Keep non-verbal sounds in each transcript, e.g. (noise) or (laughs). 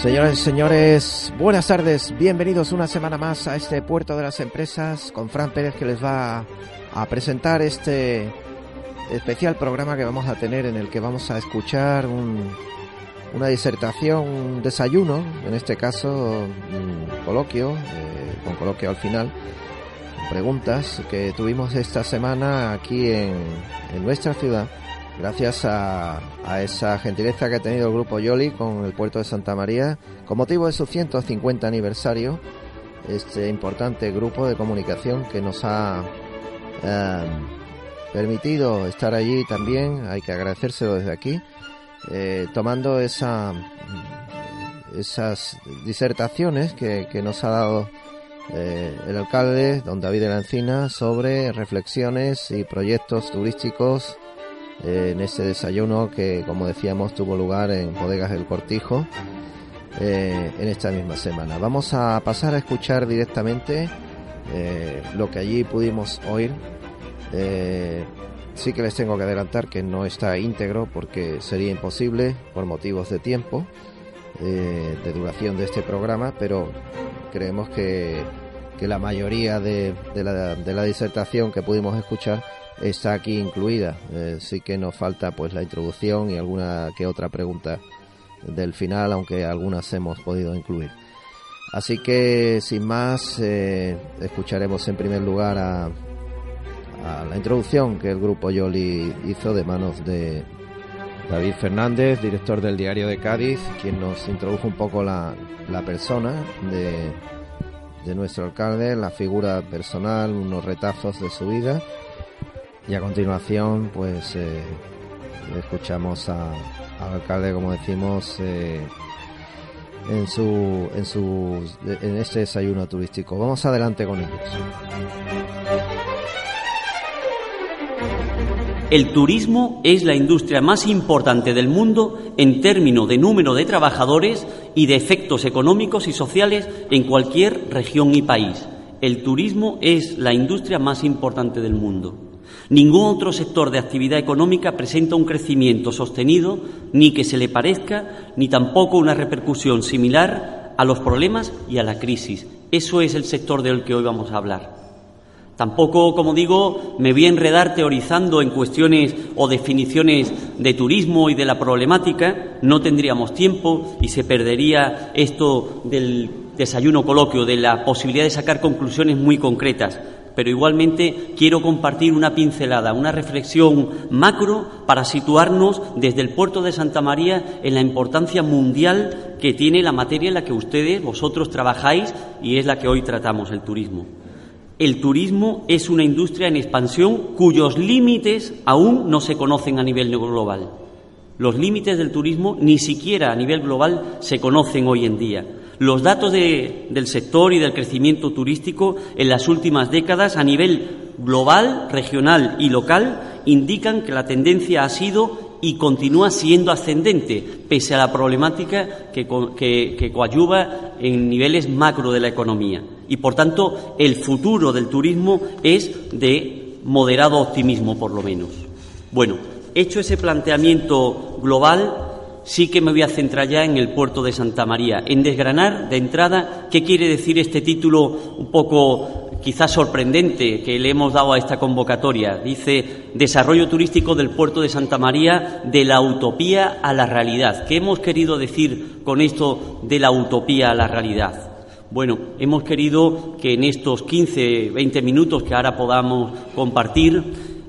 Señoras y señores, buenas tardes, bienvenidos una semana más a este puerto de las empresas con Fran Pérez que les va a presentar este especial programa que vamos a tener en el que vamos a escuchar una disertación, un desayuno, en este caso un coloquio, eh, con coloquio al final, preguntas que tuvimos esta semana aquí en, nuestra ciudad, gracias a, esa gentileza que ha tenido el grupo Yoli con el puerto de Santa María, con motivo de su 150 aniversario, este importante grupo de comunicación que nos ha eh, permitido estar allí también, hay que agradecérselo desde aquí, eh, tomando esa, esas disertaciones que, que nos ha dado eh, el alcalde, don David de la Encina, sobre reflexiones y proyectos turísticos eh, en este desayuno que, como decíamos, tuvo lugar en Bodegas del Cortijo eh, en esta misma semana. Vamos a pasar a escuchar directamente lo que allí pudimos oír. sí que les tengo que adelantar que no está íntegro porque sería imposible por motivos de tiempo. de duración de este programa, pero creemos que, la mayoría de, la, de, la, disertación que pudimos escuchar está aquí incluida. Eh, sí que nos falta pues la introducción y alguna que otra pregunta del final, aunque algunas hemos podido incluir. Así que sin más, eh, escucharemos en primer lugar a, a, la introducción que el grupo Yoli hizo de manos de David Fernández, director del Diario de Cádiz, quien nos introdujo un poco la, la persona de, de nuestro alcalde, la figura personal, unos retazos de su vida. Y a continuación, pues eh, escuchamos al alcalde, como decimos, eh, en su, en su, en este desayuno turístico. Vamos adelante con ellos. El turismo es la industria más importante del mundo en términos de número de trabajadores y de efectos económicos y sociales en cualquier región y país. El turismo es la industria más importante del mundo. Ningún otro sector de actividad económica presenta un crecimiento sostenido, ni que se le parezca, ni tampoco una repercusión similar a los problemas y a la crisis. Eso es el sector del que hoy vamos a hablar. Tampoco, como digo, me voy a enredar teorizando en cuestiones o definiciones de turismo y de la problemática, no tendríamos tiempo y se perdería esto del desayuno coloquio, de la posibilidad de sacar conclusiones muy concretas. Pero igualmente quiero compartir una pincelada, una reflexión macro para situarnos desde el puerto de Santa María en la importancia mundial que tiene la materia en la que ustedes, vosotros trabajáis y es la que hoy tratamos, el turismo el turismo es una industria en expansión cuyos límites aún no se conocen a nivel global. Los límites del turismo ni siquiera a nivel global se conocen hoy en día. Los datos del sector y del crecimiento turístico en las últimas décadas a nivel global, regional y local indican que la tendencia ha sido y continúa siendo ascendente, pese a la problemática que, que coadyuva en niveles macro de la economía y, por tanto, el futuro del turismo es de moderado optimismo, por lo menos. Bueno, hecho ese planteamiento global, sí que me voy a centrar ya en el puerto de Santa María, en desgranar de entrada qué quiere decir este título un poco quizás sorprendente que le hemos dado a esta convocatoria. Dice Desarrollo turístico del puerto de Santa María de la utopía a la realidad. ¿Qué hemos querido decir con esto de la utopía a la realidad? Bueno, hemos querido que en estos 15, 20 minutos que ahora podamos compartir,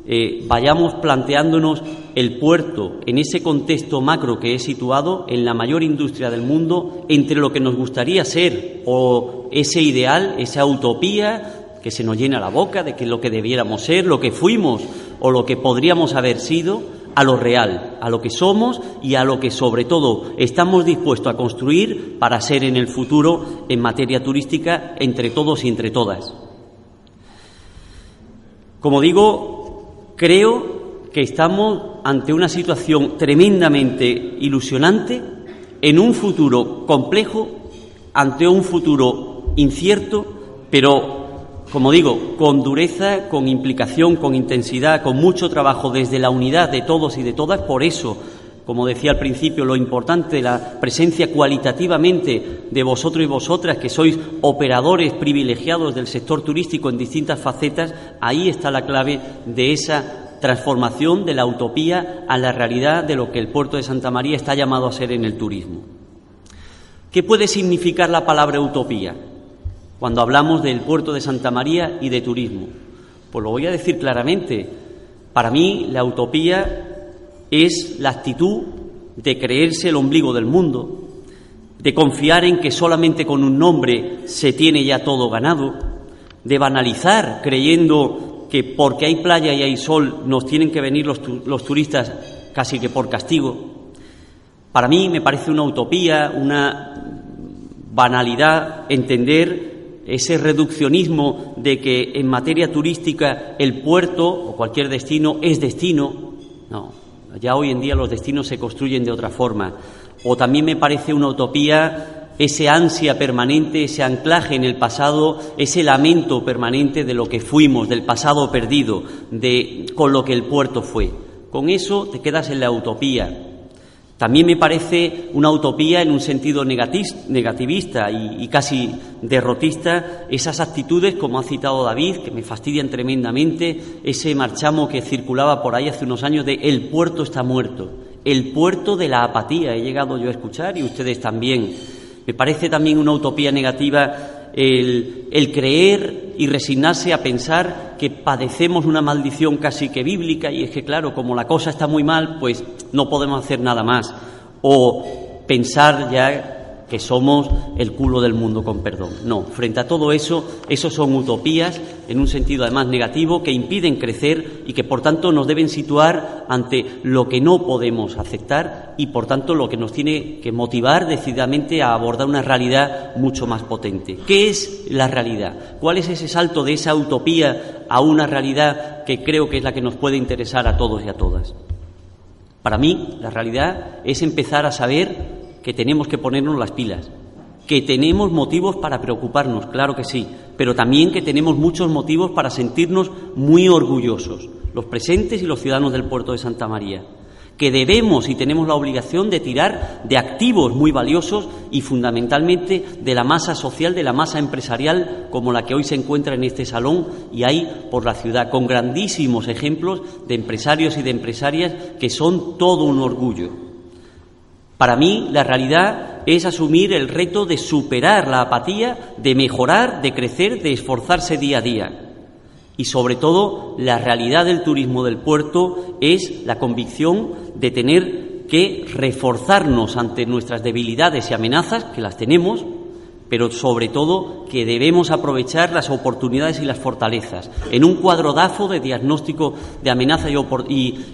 eh, vayamos planteándonos el puerto en ese contexto macro que es situado en la mayor industria del mundo, entre lo que nos gustaría ser o ese ideal, esa utopía que se nos llena la boca de que lo que debiéramos ser, lo que fuimos o lo que podríamos haber sido a lo real, a lo que somos y a lo que sobre todo estamos dispuestos a construir para ser en el futuro en materia turística entre todos y entre todas. Como digo, creo que estamos ante una situación tremendamente ilusionante en un futuro complejo, ante un futuro incierto, pero como digo, con dureza, con implicación, con intensidad, con mucho trabajo desde la unidad de todos y de todas. Por eso, como decía al principio, lo importante de la presencia cualitativamente de vosotros y vosotras, que sois operadores privilegiados del sector turístico en distintas facetas, ahí está la clave de esa transformación de la utopía a la realidad de lo que el puerto de Santa María está llamado a ser en el turismo. ¿Qué puede significar la palabra utopía? Cuando hablamos del puerto de Santa María y de turismo. Pues lo voy a decir claramente. Para mí la utopía es la actitud de creerse el ombligo del mundo, de confiar en que solamente con un nombre se tiene ya todo ganado, de banalizar creyendo que porque hay playa y hay sol nos tienen que venir los, los turistas casi que por castigo. Para mí me parece una utopía, una banalidad entender ese reduccionismo de que en materia turística el puerto o cualquier destino es destino. No, ya hoy en día los destinos se construyen de otra forma. O también me parece una utopía ese ansia permanente, ese anclaje en el pasado, ese lamento permanente de lo que fuimos, del pasado perdido, de con lo que el puerto fue. Con eso te quedas en la utopía, también me parece una utopía en un sentido negativista y, casi derrotista esas actitudes, como ha citado David, que me fastidian tremendamente, ese marchamo que circulaba por ahí hace unos años de el puerto está muerto, el puerto de la apatía, he llegado yo a escuchar y ustedes también. Me parece también una utopía negativa el, creer y resignarse a pensar que padecemos una maldición casi que bíblica y es que, claro, como la cosa está muy mal, pues no podemos hacer nada más. O pensar ya que somos el culo del mundo, con perdón. No, frente a todo eso, esos son utopías, en un sentido además negativo, que impiden crecer y que por tanto nos deben situar ante lo que no podemos aceptar y por tanto lo que nos tiene que motivar decididamente a abordar una realidad mucho más potente. ¿Qué es la realidad? ¿Cuál es ese salto de esa utopía a una realidad que creo que es la que nos puede interesar a todos y a todas? Para mí, la realidad es empezar a saber que tenemos que ponernos las pilas, que tenemos motivos para preocuparnos, claro que sí, pero también que tenemos muchos motivos para sentirnos muy orgullosos, los presentes y los ciudadanos del puerto de Santa María, que debemos y tenemos la obligación de tirar de activos muy valiosos y fundamentalmente de la masa social, de la masa empresarial como la que hoy se encuentra en este salón y hay por la ciudad, con grandísimos ejemplos de empresarios y de empresarias que son todo un orgullo. Para mí, la realidad es asumir el reto de superar la apatía, de mejorar, de crecer, de esforzarse día a día. Y sobre todo, la realidad del turismo del puerto es la convicción de tener que reforzarnos ante nuestras debilidades y amenazas, que las tenemos, pero sobre todo que debemos aprovechar las oportunidades y las fortalezas. En un cuadro DAFO de diagnóstico de amenaza y,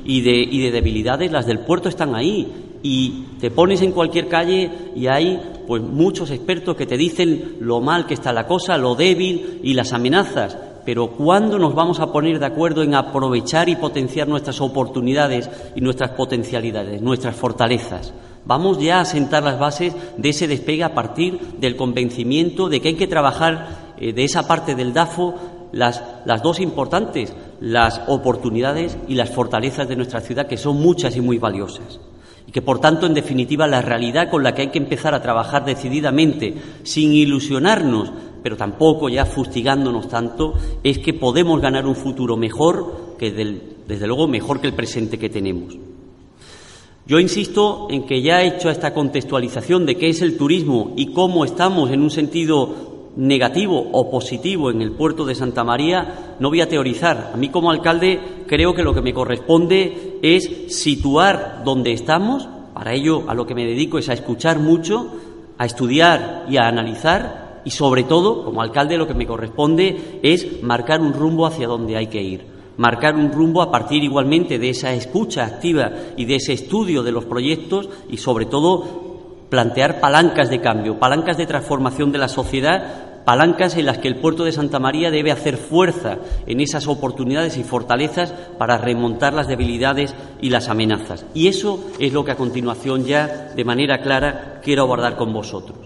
y de debilidades, las del puerto están ahí y te pones en cualquier calle y hay pues muchos expertos que te dicen lo mal que está la cosa, lo débil y las amenazas. Pero ¿cuándo nos vamos a poner de acuerdo en aprovechar y potenciar nuestras oportunidades y nuestras potencialidades, nuestras fortalezas? Vamos ya a sentar las bases de ese despegue a partir del convencimiento de que hay que trabajar eh, de esa parte del DAFO las, las dos importantes, las oportunidades y las fortalezas de nuestra ciudad, que son muchas y muy valiosas y que por tanto, en definitiva, la realidad con la que hay que empezar a trabajar decididamente, sin ilusionarnos, pero tampoco ya fustigándonos tanto, es que podemos ganar un futuro mejor que, desde luego, mejor que el presente que tenemos. Yo insisto en que ya he hecho esta contextualización de qué es el turismo y cómo estamos en un sentido negativo o positivo en el puerto de Santa María, no voy a teorizar. A mí como alcalde creo que lo que me corresponde es situar donde estamos, para ello a lo que me dedico es a escuchar mucho, a estudiar y a analizar y sobre todo, como alcalde, lo que me corresponde es marcar un rumbo hacia donde hay que ir. marcar un rumbo a partir igualmente de esa escucha activa y de ese estudio de los proyectos y sobre todo plantear palancas de cambio, palancas de transformación de la sociedad palancas en las que el puerto de Santa María debe hacer fuerza en esas oportunidades y fortalezas para remontar las debilidades y las amenazas. Y eso es lo que a continuación ya de manera clara quiero abordar con vosotros.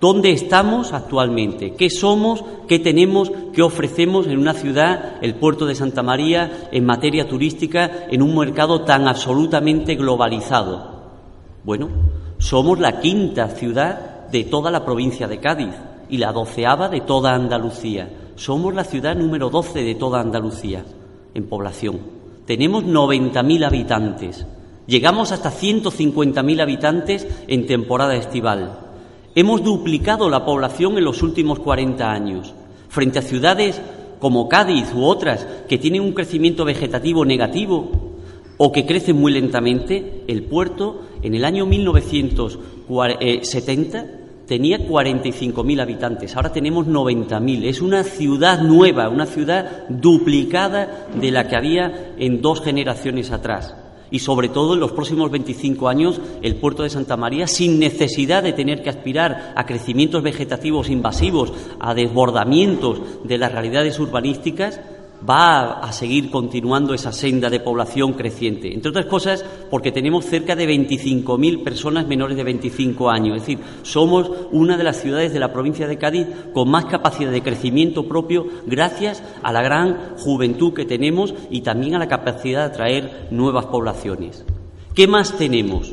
¿Dónde estamos actualmente? ¿Qué somos? ¿Qué tenemos? ¿Qué ofrecemos en una ciudad, el puerto de Santa María, en materia turística, en un mercado tan absolutamente globalizado? Bueno, somos la quinta ciudad de toda la provincia de Cádiz y la doceava de toda Andalucía. Somos la ciudad número doce de toda Andalucía en población. Tenemos 90.000 habitantes. Llegamos hasta 150.000 habitantes en temporada estival. Hemos duplicado la población en los últimos 40 años. Frente a ciudades como Cádiz u otras que tienen un crecimiento vegetativo negativo o que crecen muy lentamente, el puerto en el año 1970 tenía 45.000 habitantes, ahora tenemos 90.000. Es una ciudad nueva, una ciudad duplicada de la que había en dos generaciones atrás. Y sobre todo en los próximos 25 años, el puerto de Santa María, sin necesidad de tener que aspirar a crecimientos vegetativos invasivos, a desbordamientos de las realidades urbanísticas, va a seguir continuando esa senda de población creciente. Entre otras cosas, porque tenemos cerca de 25.000 personas menores de 25 años. Es decir, somos una de las ciudades de la provincia de Cádiz con más capacidad de crecimiento propio gracias a la gran juventud que tenemos y también a la capacidad de atraer nuevas poblaciones. ¿Qué más tenemos?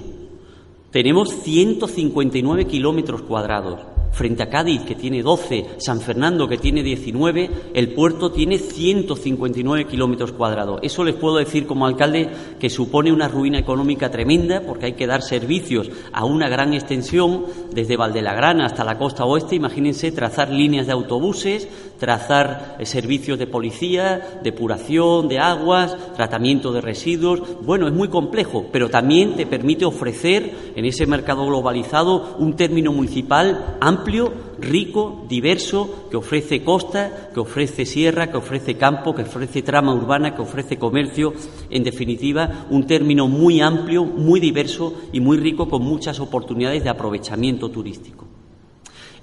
Tenemos 159 kilómetros cuadrados frente a Cádiz, que tiene 12, San Fernando, que tiene 19, el puerto tiene 159 kilómetros cuadrados. Eso les puedo decir como alcalde que supone una ruina económica tremenda porque hay que dar servicios a una gran extensión, desde Valdelagrana hasta la costa oeste. Imagínense trazar líneas de autobuses, trazar servicios de policía, depuración de aguas, tratamiento de residuos. Bueno, es muy complejo, pero también te permite ofrecer en ese mercado globalizado un término municipal amplio, rico, diverso, que ofrece costa, que ofrece sierra, que ofrece campo, que ofrece trama urbana, que ofrece comercio. En definitiva, un término muy amplio, muy diverso y muy rico con muchas oportunidades de aprovechamiento turístico.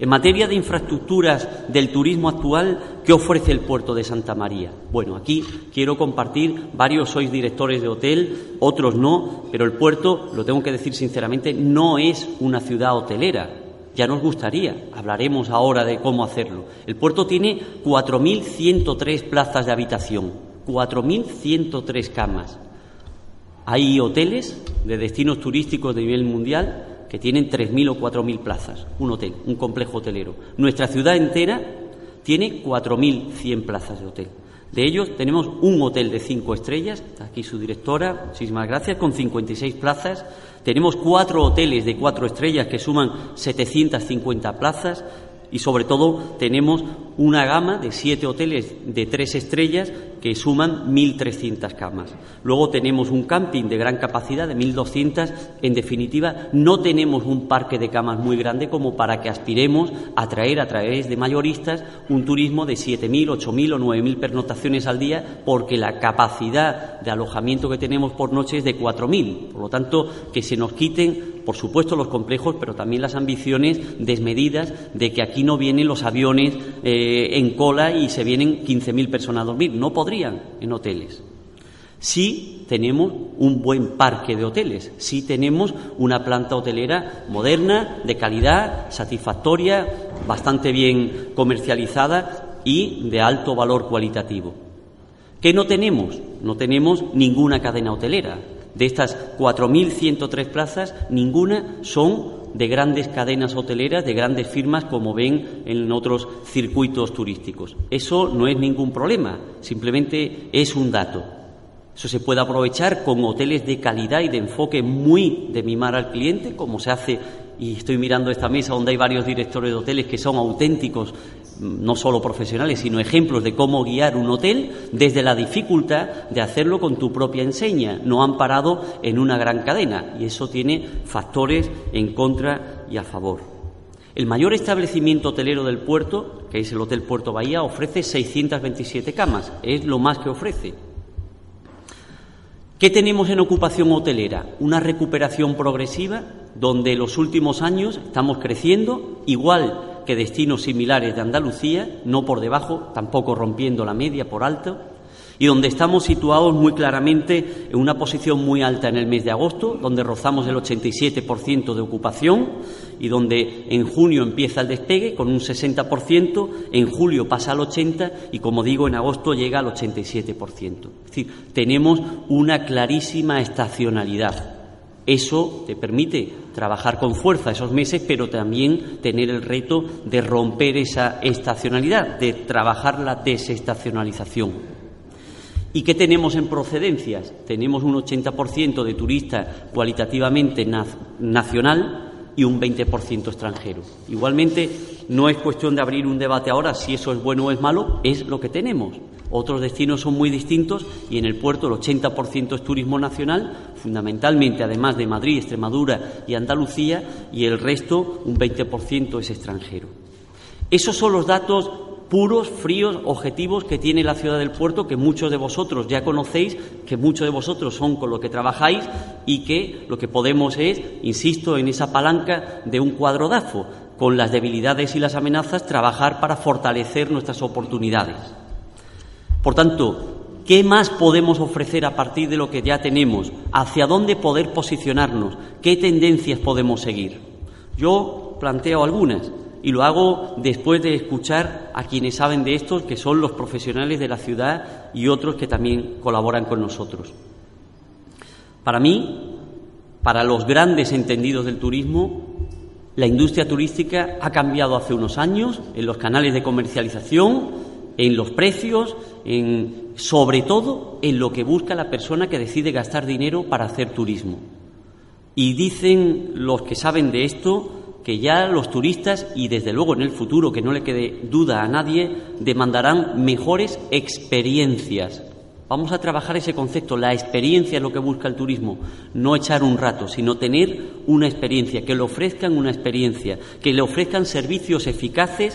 En materia de infraestructuras del turismo actual, ¿qué ofrece el puerto de Santa María? Bueno, aquí quiero compartir, varios sois directores de hotel, otros no, pero el puerto, lo tengo que decir sinceramente, no es una ciudad hotelera. Ya nos gustaría, hablaremos ahora de cómo hacerlo. El puerto tiene 4.103 plazas de habitación, 4.103 camas. Hay hoteles de destinos turísticos de nivel mundial que tienen 3.000 o 4.000 plazas, un hotel, un complejo hotelero. Nuestra ciudad entera tiene 4.100 plazas de hotel. De ellos tenemos un hotel de cinco estrellas, aquí su directora, muchísimas gracias, con 56 plazas. Tenemos cuatro hoteles de cuatro estrellas que suman 750 plazas y sobre todo tenemos una gama de siete hoteles de tres estrellas que suman 1.300 camas. Luego tenemos un camping de gran capacidad de 1.200. En definitiva, no tenemos un parque de camas muy grande como para que aspiremos a traer a través de mayoristas un turismo de 7.000, 8.000 o 9.000 pernotaciones al día, porque la capacidad de alojamiento que tenemos por noche es de 4.000. Por lo tanto, que se nos quiten, por supuesto, los complejos, pero también las ambiciones desmedidas de que aquí no vienen los aviones eh, en cola y se vienen 15.000 personas a dormir. No podrían en hoteles. Sí tenemos un buen parque de hoteles, sí tenemos una planta hotelera moderna, de calidad, satisfactoria, bastante bien comercializada y de alto valor cualitativo. ¿Qué no tenemos? No tenemos ninguna cadena hotelera. De estas 4.103 plazas, ninguna son de grandes cadenas hoteleras, de grandes firmas, como ven en otros circuitos turísticos. Eso no es ningún problema, simplemente es un dato. Eso se puede aprovechar con hoteles de calidad y de enfoque muy de mimar al cliente, como se hace, y estoy mirando esta mesa donde hay varios directores de hoteles que son auténticos, no solo profesionales, sino ejemplos de cómo guiar un hotel desde la dificultad de hacerlo con tu propia enseña. No han parado en una gran cadena y eso tiene factores en contra y a favor. El mayor establecimiento hotelero del puerto, que es el Hotel Puerto Bahía, ofrece 627 camas, es lo más que ofrece. ¿Qué tenemos en ocupación hotelera? Una recuperación progresiva donde en los últimos años estamos creciendo, igual que destinos similares de Andalucía, no por debajo, tampoco rompiendo la media por alto, y donde estamos situados muy claramente en una posición muy alta en el mes de agosto, donde rozamos el 87% de ocupación y donde en junio empieza el despegue con un 60%, en julio pasa al 80% y como digo en agosto llega al 87%. Es decir, tenemos una clarísima estacionalidad. Eso te permite trabajar con fuerza esos meses, pero también tener el reto de romper esa estacionalidad, de trabajar la desestacionalización. ¿Y qué tenemos en procedencias? Tenemos un 80% de turista cualitativamente nacional y un 20% extranjero. Igualmente, no es cuestión de abrir un debate ahora si eso es bueno o es malo, es lo que tenemos. Otros destinos son muy distintos y en el puerto el 80% es turismo nacional, fundamentalmente además de Madrid, Extremadura y Andalucía, y el resto, un 20% es extranjero. Esos son los datos puros, fríos, objetivos que tiene la ciudad del puerto, que muchos de vosotros ya conocéis, que muchos de vosotros son con lo que trabajáis y que lo que podemos es, insisto, en esa palanca de un cuadro DAFO, con las debilidades y las amenazas, trabajar para fortalecer nuestras oportunidades. Por tanto, ¿qué más podemos ofrecer a partir de lo que ya tenemos? ¿Hacia dónde poder posicionarnos? ¿Qué tendencias podemos seguir? Yo planteo algunas y lo hago después de escuchar a quienes saben de esto, que son los profesionales de la ciudad y otros que también colaboran con nosotros. Para mí, para los grandes entendidos del turismo, la industria turística ha cambiado hace unos años en los canales de comercialización, en los precios, en sobre todo en lo que busca la persona que decide gastar dinero para hacer turismo. Y dicen los que saben de esto que ya los turistas y desde luego en el futuro, que no le quede duda a nadie, demandarán mejores experiencias. Vamos a trabajar ese concepto, la experiencia es lo que busca el turismo, no echar un rato, sino tener una experiencia, que le ofrezcan una experiencia, que le ofrezcan servicios eficaces,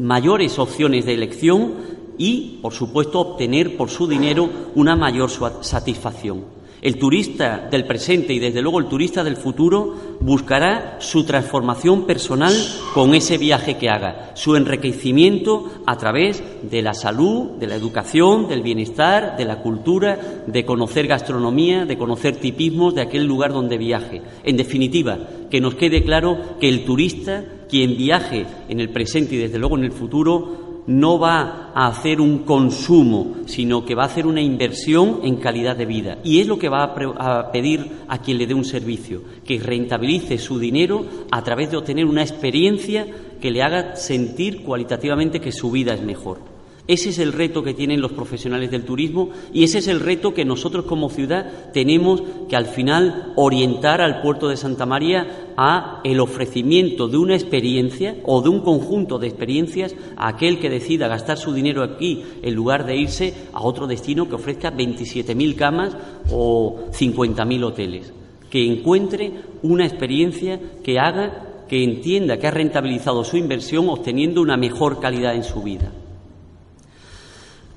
mayores opciones de elección y, por supuesto, obtener por su dinero una mayor satisfacción. El turista del presente y desde luego el turista del futuro buscará su transformación personal con ese viaje que haga, su enriquecimiento a través de la salud, de la educación, del bienestar, de la cultura, de conocer gastronomía, de conocer tipismos de aquel lugar donde viaje. En definitiva, que nos quede claro que el turista, quien viaje en el presente y desde luego en el futuro, no va a hacer un consumo, sino que va a hacer una inversión en calidad de vida. Y es lo que va a, pedir a quien le dé un servicio, que rentabilice su dinero a través de obtener una experiencia que le haga sentir cualitativamente que su vida es mejor. Ese es el reto que tienen los profesionales del turismo y ese es el reto que nosotros como ciudad tenemos que al final orientar al puerto de Santa María a el ofrecimiento de una experiencia o de un conjunto de experiencias a aquel que decida gastar su dinero aquí en lugar de irse a otro destino que ofrezca 27.000 camas o 50.000 hoteles. Que encuentre una experiencia que haga que entienda que ha rentabilizado su inversión obteniendo una mejor calidad en su vida.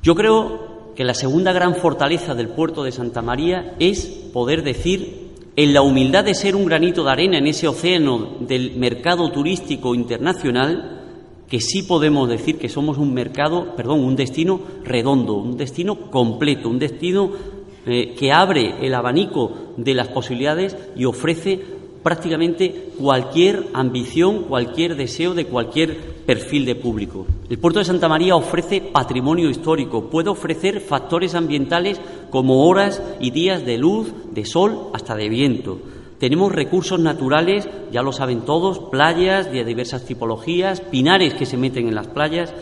Yo creo que la segunda gran fortaleza del puerto de Santa María es poder decir, en la humildad de ser un granito de arena en ese océano del mercado turístico internacional, que sí podemos decir que somos un mercado, perdón, un destino redondo, un destino completo, un destino eh, que abre el abanico de las posibilidades y ofrece prácticamente cualquier ambición, cualquier deseo de cualquier perfil de público. El puerto de Santa María ofrece patrimonio histórico, puede ofrecer factores ambientales como horas y días de luz, de sol, hasta de viento. Tenemos recursos naturales, ya lo saben todos, playas de diversas tipologías, pinares que se meten en las playas,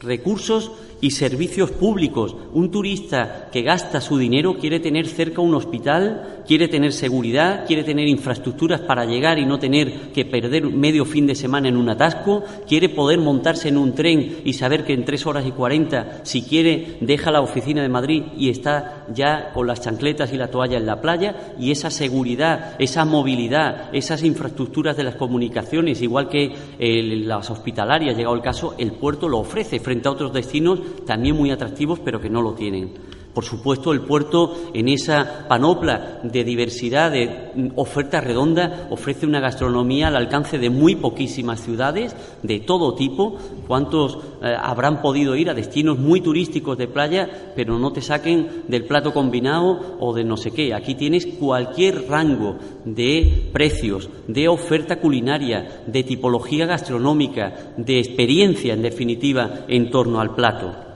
recursos y servicios públicos. Un turista que gasta su dinero quiere tener cerca un hospital, quiere tener seguridad, quiere tener infraestructuras para llegar y no tener que perder medio fin de semana en un atasco, quiere poder montarse en un tren y saber que en tres horas y cuarenta, si quiere, deja la oficina de Madrid y está ya con las chancletas y la toalla en la playa y esa seguridad, esa movilidad, esas infraestructuras de las comunicaciones, igual que las hospitalarias, llegado el caso, el puerto lo ofrece frente a otros destinos también muy atractivos, pero que no lo tienen. Por supuesto, el puerto, en esa panopla de diversidad, de oferta redonda, ofrece una gastronomía al alcance de muy poquísimas ciudades, de todo tipo. ¿Cuántos eh, habrán podido ir a destinos muy turísticos de playa, pero no te saquen del plato combinado o de no sé qué? Aquí tienes cualquier rango de precios, de oferta culinaria, de tipología gastronómica, de experiencia, en definitiva, en torno al plato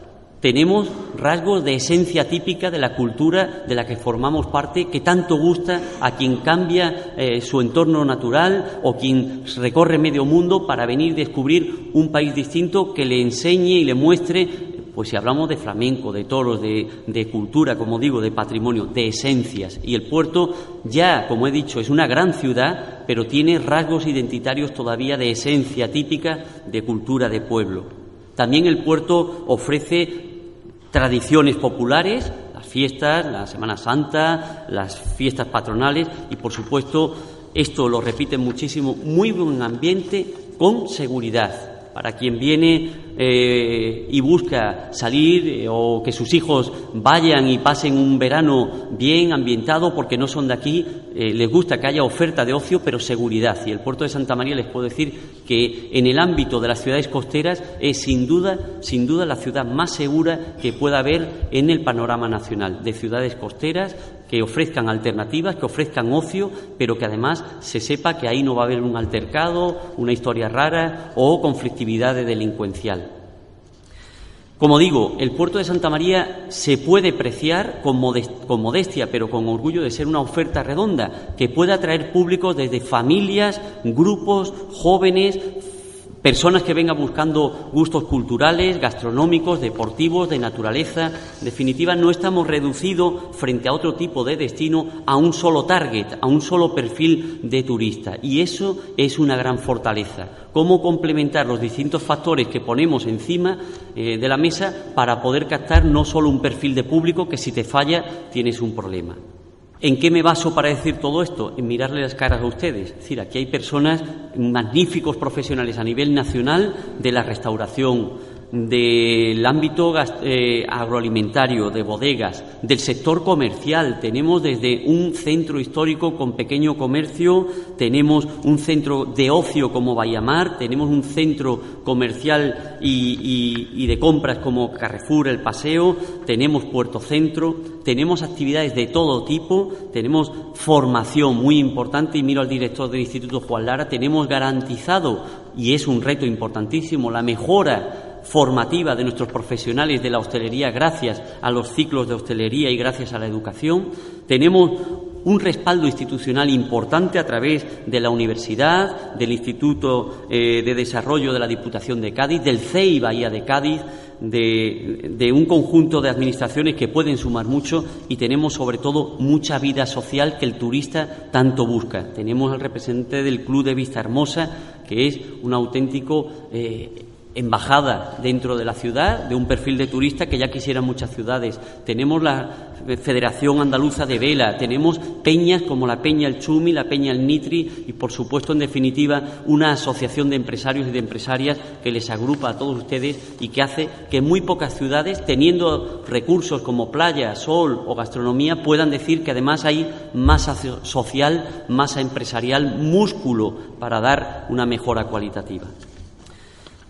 tenemos rasgos de esencia típica de la cultura de la que formamos parte que tanto gusta a quien cambia eh, su entorno natural o quien recorre medio mundo para venir a descubrir un país distinto que le enseñe y le muestre, pues si hablamos de flamenco, de toros, de, de cultura, como digo, de patrimonio, de esencias. Y el puerto ya, como he dicho, es una gran ciudad, pero tiene rasgos identitarios todavía de esencia típica de cultura de pueblo. También el puerto ofrece tradiciones populares, las fiestas, la Semana Santa, las fiestas patronales y, por supuesto, esto lo repiten muchísimo, muy buen ambiente con seguridad. Para quien viene eh, y busca salir eh, o que sus hijos vayan y pasen un verano bien ambientado porque no son de aquí, eh, les gusta que haya oferta de ocio, pero seguridad. Y el puerto de Santa María les puedo decir que en el ámbito de las ciudades costeras es sin duda, sin duda la ciudad más segura que pueda haber en el panorama nacional de ciudades costeras que ofrezcan alternativas, que ofrezcan ocio, pero que además se sepa que ahí no va a haber un altercado, una historia rara o conflictividad delincuencial. Como digo, el puerto de Santa María se puede preciar con, modestia, pero con orgullo de ser una oferta redonda que puede atraer públicos desde familias, grupos, jóvenes, personas que vengan buscando gustos culturales, gastronómicos, deportivos, de naturaleza. En definitiva, no estamos reducidos frente a otro tipo de destino a un solo target, a un solo perfil de turista. Y eso es una gran fortaleza. Cómo complementar los distintos factores que ponemos encima eh, de la mesa para poder captar no solo un perfil de público que si te falla tienes un problema. ¿En qué me baso para decir todo esto? En mirarle las caras a ustedes. Es decir, aquí hay personas, magníficos profesionales a nivel nacional de la restauración, del ámbito eh, agroalimentario, de bodegas, del sector comercial. Tenemos desde un centro histórico con pequeño comercio, tenemos un centro de ocio como Bayamar, tenemos un centro comercial y, de compras como Carrefour, El Paseo, tenemos Puerto Centro, tenemos actividades de todo tipo, tenemos formación muy importante y miro al director del Instituto Juan Lara, tenemos garantizado, y es un reto importantísimo, la mejora formativa de nuestros profesionales de la hostelería gracias a los ciclos de hostelería y gracias a la educación. Tenemos un respaldo institucional importante a través de la universidad, del Instituto eh, de Desarrollo de la Diputación de Cádiz, del CEI Bahía de Cádiz, de, un conjunto de administraciones que pueden sumar mucho y tenemos sobre todo mucha vida social que el turista tanto busca. Tenemos al representante del Club de Vista Hermosa, que es un auténtico eh, embajada dentro de la ciudad, de un perfil de turista que ya quisieran muchas ciudades. Tenemos la Federación Andaluza de Vela, tenemos peñas como la Peña El Chumi, la Peña El Nitri y, por supuesto, en definitiva, una asociación de empresarios y de empresarias que les agrupa a todos ustedes y que hace que muy pocas ciudades, teniendo recursos como playa, sol o gastronomía, puedan decir que además hay masa social, masa empresarial, músculo para dar una mejora cualitativa.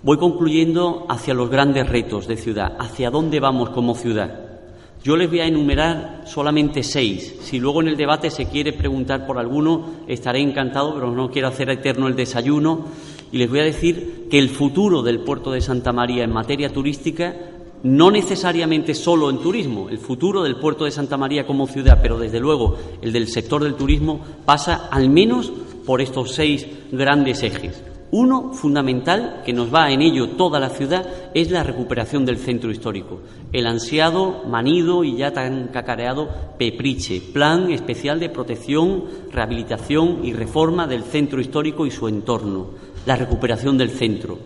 Voy concluyendo hacia los grandes retos de ciudad, hacia dónde vamos como ciudad. Yo les voy a enumerar solamente seis. Si luego en el debate se quiere preguntar por alguno, estaré encantado, pero no quiero hacer eterno el desayuno. Y les voy a decir que el futuro del puerto de Santa María en materia turística, no necesariamente solo en turismo, el futuro del puerto de Santa María como ciudad, pero desde luego el del sector del turismo, pasa al menos por estos seis grandes ejes. Uno fundamental, que nos va en ello toda la ciudad, es la recuperación del centro histórico. El ansiado, manido y ya tan cacareado Pepriche, Plan Especial de Protección, Rehabilitación y Reforma del Centro Histórico y su entorno. La recuperación del centro.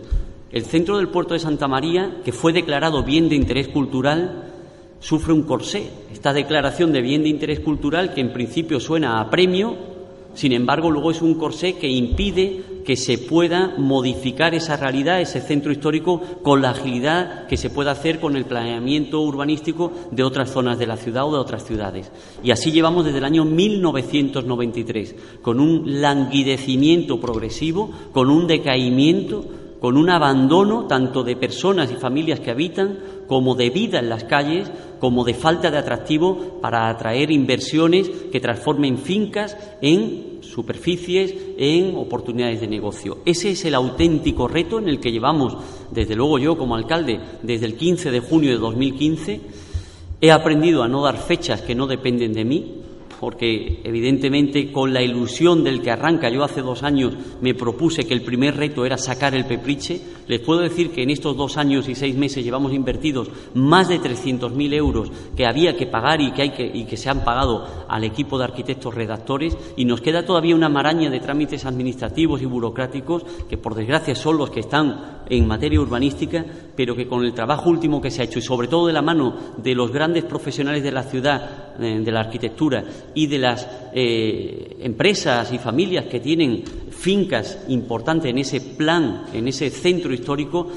El centro del puerto de Santa María, que fue declarado bien de interés cultural, sufre un corsé. Esta declaración de bien de interés cultural, que en principio suena a premio, sin embargo, luego es un corsé que impide que se pueda modificar esa realidad, ese centro histórico, con la agilidad que se pueda hacer con el planeamiento urbanístico de otras zonas de la ciudad o de otras ciudades. Y así llevamos desde el año 1993, con un languidecimiento progresivo, con un decaimiento, con un abandono tanto de personas y familias que habitan, como de vida en las calles, como de falta de atractivo para atraer inversiones que transformen fincas en superficies, en oportunidades de negocio. Ese es el auténtico reto en el que llevamos, desde luego yo como alcalde, desde el 15 de junio de 2015. He aprendido a no dar fechas que no dependen de mí, porque evidentemente con la ilusión del que arranca, yo hace dos años me propuse que el primer reto era sacar el pepriche, les puedo decir que en estos dos años y seis meses llevamos invertidos más de 300.000 euros que había que pagar y que, hay y que se han pagado al equipo de arquitectos redactores y nos queda todavía una maraña de trámites administrativos y burocráticos que por desgracia son los que están en materia urbanística, pero que con el trabajo último que se ha hecho y sobre todo de la mano de los grandes profesionales de la ciudad, eh, de la arquitectura y de las eh, empresas y familias que tienen fincas importantes en ese plan, en ese centro histórico,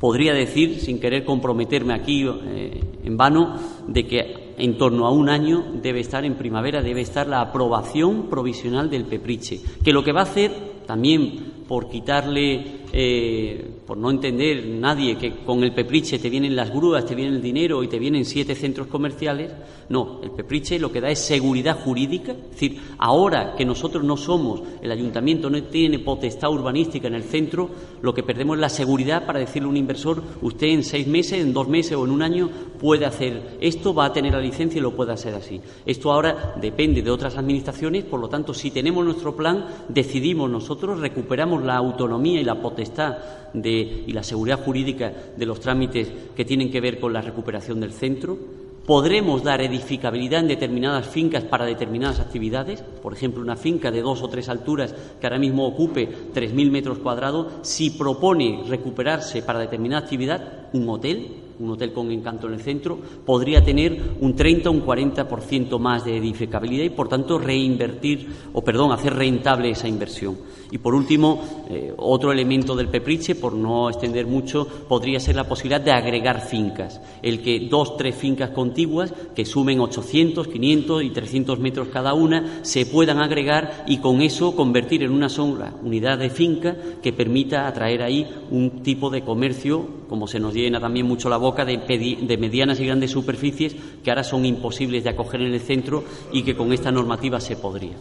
podría decir, sin querer comprometerme aquí eh, en vano, de que en torno a un año debe estar en primavera, debe estar la aprobación provisional del Pepriche, que lo que va a hacer también por quitarle, eh, por no entender nadie que con el pepriche te vienen las grúas, te viene el dinero y te vienen siete centros comerciales. No, el pepriche lo que da es seguridad jurídica. Es decir, ahora que nosotros no somos, el ayuntamiento no tiene potestad urbanística en el centro, lo que perdemos es la seguridad para decirle a un inversor, usted en seis meses, en dos meses o en un año puede hacer esto, va a tener la licencia y lo puede hacer así. Esto ahora depende de otras administraciones, por lo tanto, si tenemos nuestro plan, decidimos nosotros, recuperamos la autonomía y la potestad de, y la seguridad jurídica de los trámites que tienen que ver con la recuperación del centro. Podremos dar edificabilidad en determinadas fincas para determinadas actividades, por ejemplo, una finca de dos o tres alturas que ahora mismo ocupe 3.000 metros cuadrados, si propone recuperarse para determinada actividad, un hotel, un hotel con encanto en el centro, podría tener un 30 o un 40% más de edificabilidad y, por tanto, reinvertir o, perdón, hacer rentable esa inversión. Y, por último, eh, otro elemento del Pepriche, por no extender mucho, podría ser la posibilidad de agregar fincas. El que dos, tres fincas contiguas, que sumen 800, 500 y 300 metros cada una, se puedan agregar y con eso convertir en una sola unidad de finca que permita atraer ahí un tipo de comercio, como se nos llena también mucho la de, medianas y grandes superficies que ahora son imposibles de acoger en el centro y que con esta normativa se podría.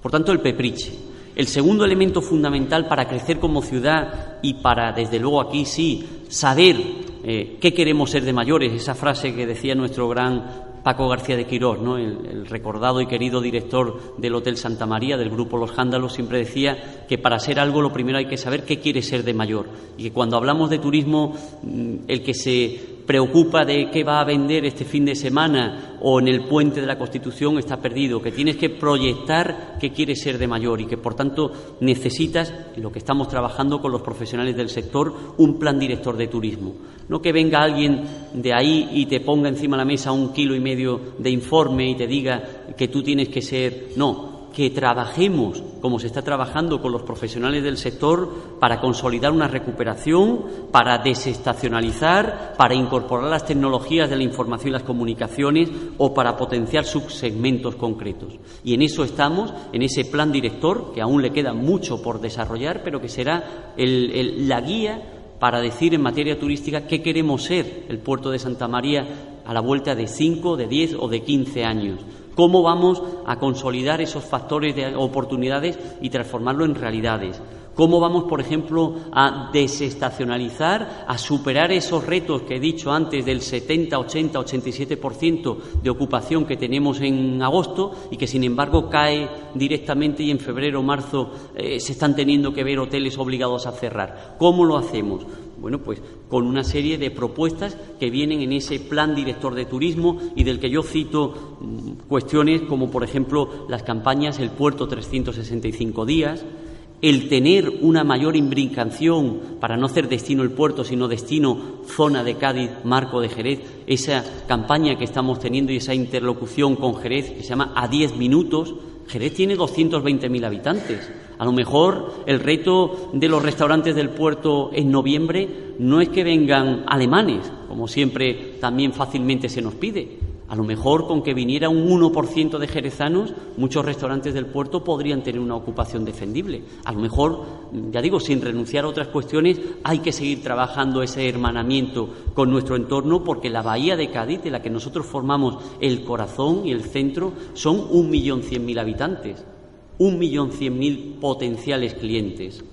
Por tanto, el pepriche. El segundo elemento fundamental para crecer como ciudad y para, desde luego aquí sí, saber eh, qué queremos ser de mayores, esa frase que decía nuestro gran Paco García de Quirós, ¿no? el, recordado y querido director del Hotel Santa María, del grupo Los Jándalos, siempre decía que para ser algo lo primero hay que saber qué quiere ser de mayor. Y que cuando hablamos de turismo, mm, el que se preocupa de qué va a vender este fin de semana o en el puente de la Constitución está perdido, que tienes que proyectar qué quieres ser de mayor y que por tanto necesitas, lo que estamos trabajando con los profesionales del sector, un plan director de turismo. No que venga alguien de ahí y te ponga encima de la mesa un kilo y medio de informe y te diga que tú tienes que ser. No, que trabajemos, como se está trabajando con los profesionales del sector, para consolidar una recuperación, para desestacionalizar, para incorporar las tecnologías de la información y las comunicaciones o para potenciar subsegmentos concretos. Y en eso estamos, en ese plan director, que aún le queda mucho por desarrollar, pero que será la guía para decir en materia turística qué queremos ser el puerto de Santa María a la vuelta de cinco, de diez o de quince años cómo vamos a consolidar esos factores de oportunidades y transformarlo en realidades, ¿Cómo vamos, por ejemplo, a desestacionalizar, a superar esos retos que he dicho antes del 70, 80, 87% de ocupación que tenemos en agosto y que, sin embargo, cae directamente y en febrero o marzo eh, se están teniendo que ver hoteles obligados a cerrar? ¿Cómo lo hacemos? Bueno, pues con una serie de propuestas que vienen en ese plan director de turismo y del que yo cito mm, cuestiones como, por ejemplo, las campañas El Puerto 365 días, el tener una mayor imbricación para no hacer destino el puerto, sino destino zona de Cádiz, marco de Jerez, esa campaña que estamos teniendo y esa interlocución con Jerez que se llama A 10 minutos. Jerez tiene 220.000 habitantes. A lo mejor el reto de los restaurantes del puerto en noviembre no es que vengan alemanes, como siempre también fácilmente se nos pide, a lo mejor con que viniera un 1% de jerezanos, muchos restaurantes del puerto podrían tener una ocupación defendible. A lo mejor, ya digo, sin renunciar a otras cuestiones, hay que seguir trabajando ese hermanamiento con nuestro entorno porque la bahía de Cádiz, de la que nosotros formamos el corazón y el centro, son un millón cien mil habitantes, un millón cien mil potenciales clientes.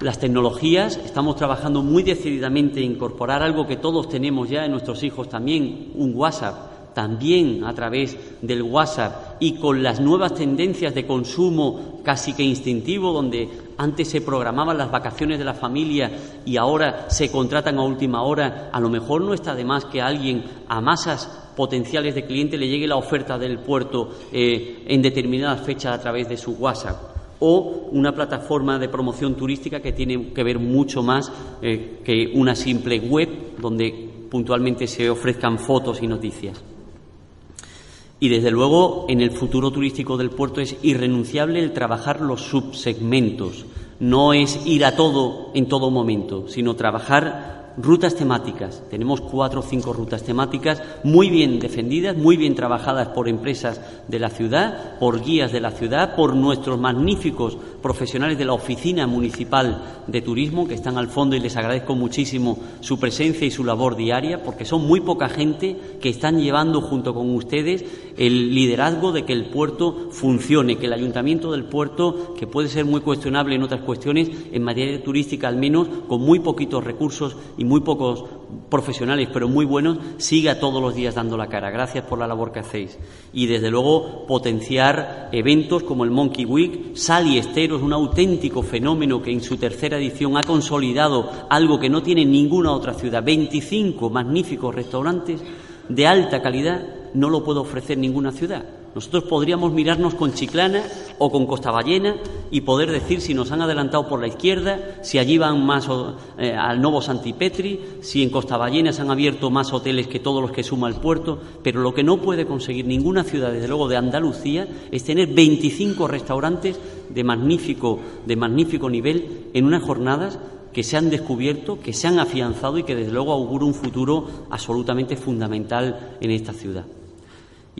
Las tecnologías, estamos trabajando muy decididamente en incorporar algo que todos tenemos ya en nuestros hijos también, un WhatsApp, también a través del WhatsApp y con las nuevas tendencias de consumo casi que instintivo, donde antes se programaban las vacaciones de la familia y ahora se contratan a última hora, a lo mejor no está de más que alguien a masas potenciales de clientes le llegue la oferta del puerto eh, en determinadas fechas a través de su WhatsApp o una plataforma de promoción turística que tiene que ver mucho más eh, que una simple web donde puntualmente se ofrezcan fotos y noticias. Y desde luego en el futuro turístico del puerto es irrenunciable el trabajar los subsegmentos. No es ir a todo en todo momento, sino trabajar rutas temáticas. Tenemos cuatro o cinco rutas temáticas muy bien defendidas, muy bien trabajadas por empresas de la ciudad, por guías de la ciudad, por nuestros magníficos profesionales de la Oficina Municipal de Turismo, que están al fondo y les agradezco muchísimo su presencia y su labor diaria, porque son muy poca gente que están llevando junto con ustedes el liderazgo de que el puerto funcione, que el ayuntamiento del puerto, que puede ser muy cuestionable en otras cuestiones, en materia turística al menos, con muy poquitos recursos y muy pocos profesionales, pero muy buenos, siga todos los días dando la cara. Gracias por la labor que hacéis. Y desde luego potenciar eventos como el Monkey Week. Sally Estero es un auténtico fenómeno que en su tercera edición ha consolidado algo que no tiene ninguna otra ciudad. 25 magníficos restaurantes de alta calidad no lo puede ofrecer ninguna ciudad. Nosotros podríamos mirarnos con Chiclana o con Costa Ballena y poder decir si nos han adelantado por la izquierda, si allí van más eh, al Novo Santipetri, si en Costa Ballena se han abierto más hoteles que todos los que suma el puerto, pero lo que no puede conseguir ninguna ciudad, desde luego de Andalucía, es tener 25 restaurantes de magnífico, de magnífico nivel en unas jornadas que se han descubierto, que se han afianzado y que desde luego augura un futuro absolutamente fundamental en esta ciudad.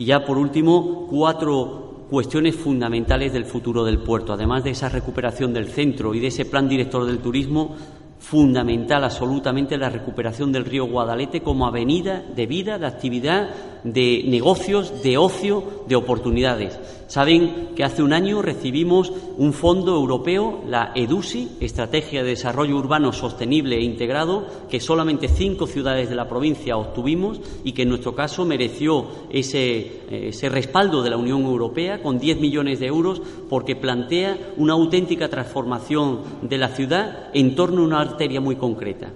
Y ya por último, cuatro cuestiones fundamentales del futuro del puerto, además de esa recuperación del centro y de ese plan director del turismo, fundamental absolutamente la recuperación del río Guadalete como avenida de vida, de actividad, de negocios, de ocio, de oportunidades. Saben que hace un año recibimos un fondo europeo, la EDUSI, Estrategia de Desarrollo Urbano Sostenible e Integrado, que solamente cinco ciudades de la provincia obtuvimos y que en nuestro caso mereció ese, ese respaldo de la Unión Europea con 10 millones de euros porque plantea una auténtica transformación de la ciudad en torno a una arteria muy concreta.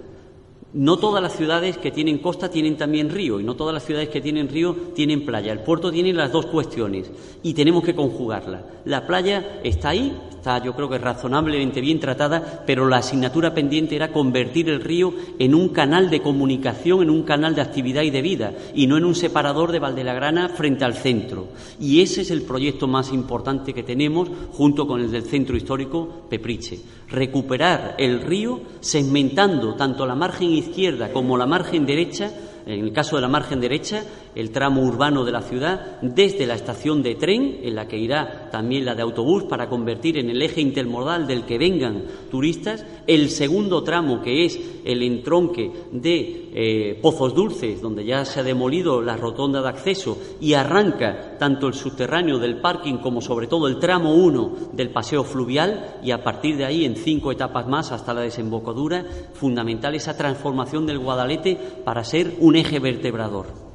No todas las ciudades que tienen costa tienen también río y no todas las ciudades que tienen río tienen playa. El puerto tiene las dos cuestiones y tenemos que conjugarla. La playa está ahí, está yo creo que razonablemente bien tratada, pero la asignatura pendiente era convertir el río en un canal de comunicación, en un canal de actividad y de vida y no en un separador de Valdelagrana frente al centro. Y ese es el proyecto más importante que tenemos junto con el del centro histórico Pepriche. Recuperar el río segmentando tanto la margen izquierda como la margen derecha, en el caso de la margen derecha, el tramo urbano de la ciudad, desde la estación de tren, en la que irá también la de autobús para convertir en el eje intermodal del que vengan turistas, el segundo tramo, que es el entronque de eh, Pozos Dulces, donde ya se ha demolido la rotonda de acceso y arranca tanto el subterráneo del parking como sobre todo el tramo 1 del paseo fluvial y a partir de ahí en cinco etapas más hasta la desembocadura, fundamental esa transformación del Guadalete para ser un eje vertebrador.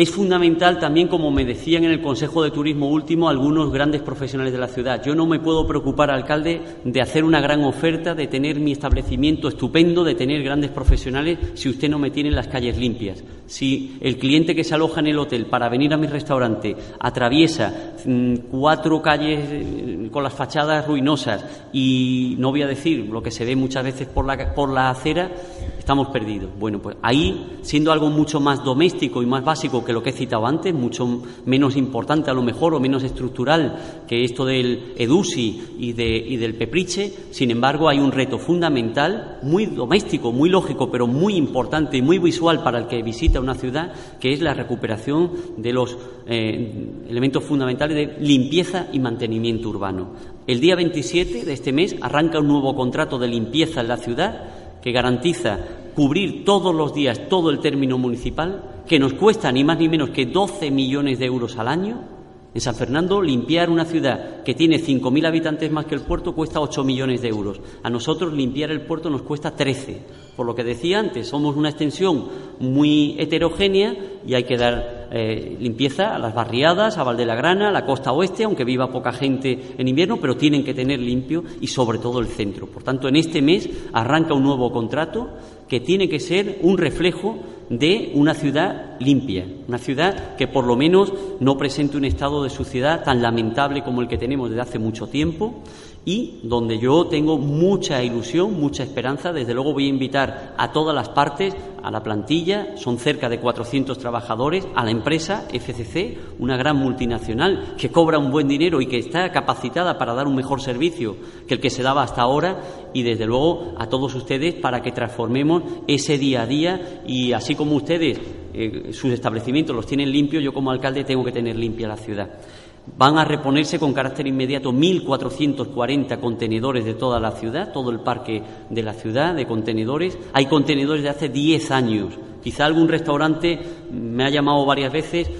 Es fundamental también, como me decían en el Consejo de Turismo último, algunos grandes profesionales de la ciudad. Yo no me puedo preocupar, alcalde, de hacer una gran oferta, de tener mi establecimiento estupendo, de tener grandes profesionales, si usted no me tiene las calles limpias. Si el cliente que se aloja en el hotel para venir a mi restaurante atraviesa mm, cuatro calles eh, con las fachadas ruinosas y no voy a decir lo que se ve muchas veces por la, por la acera, estamos perdidos. Bueno, pues ahí, siendo algo mucho más doméstico y más básico que lo que he citado antes, mucho menos importante a lo mejor o menos estructural que esto del EDUSI y, y del PEPRICHE, sin embargo hay un reto fundamental, muy doméstico, muy lógico, pero muy importante y muy visual para el que visita una ciudad, que es la recuperación de los eh, elementos fundamentales de limpieza y mantenimiento urbano. El día 27 de este mes arranca un nuevo contrato de limpieza en la ciudad que garantiza cubrir todos los días todo el término municipal, que nos cuesta ni más ni menos que 12 millones de euros al año. En San Fernando, limpiar una ciudad que tiene 5.000 habitantes más que el puerto cuesta 8 millones de euros. A nosotros limpiar el puerto nos cuesta 13. Por lo que decía antes, somos una extensión muy heterogénea y hay que dar eh, limpieza a las barriadas, a Valdelagrana, a la costa oeste, aunque viva poca gente en invierno, pero tienen que tener limpio y sobre todo el centro. Por tanto, en este mes arranca un nuevo contrato que tiene que ser un reflejo de una ciudad limpia, una ciudad que por lo menos no presente un estado de suciedad tan lamentable como el que tenemos desde hace mucho tiempo y donde yo tengo mucha ilusión, mucha esperanza. Desde luego voy a invitar a todas las partes, a la plantilla, son cerca de 400 trabajadores, a la empresa FCC, una gran multinacional que cobra un buen dinero y que está capacitada para dar un mejor servicio que el que se daba hasta ahora y desde luego a todos ustedes para que transformemos ese día a día y así como ustedes eh, sus establecimientos los tienen limpios, yo como alcalde tengo que tener limpia la ciudad. Van a reponerse con carácter inmediato 1.440 contenedores de toda la ciudad, todo el parque de la ciudad de contenedores. Hay contenedores de hace 10 años. Quizá algún restaurante me ha llamado varias veces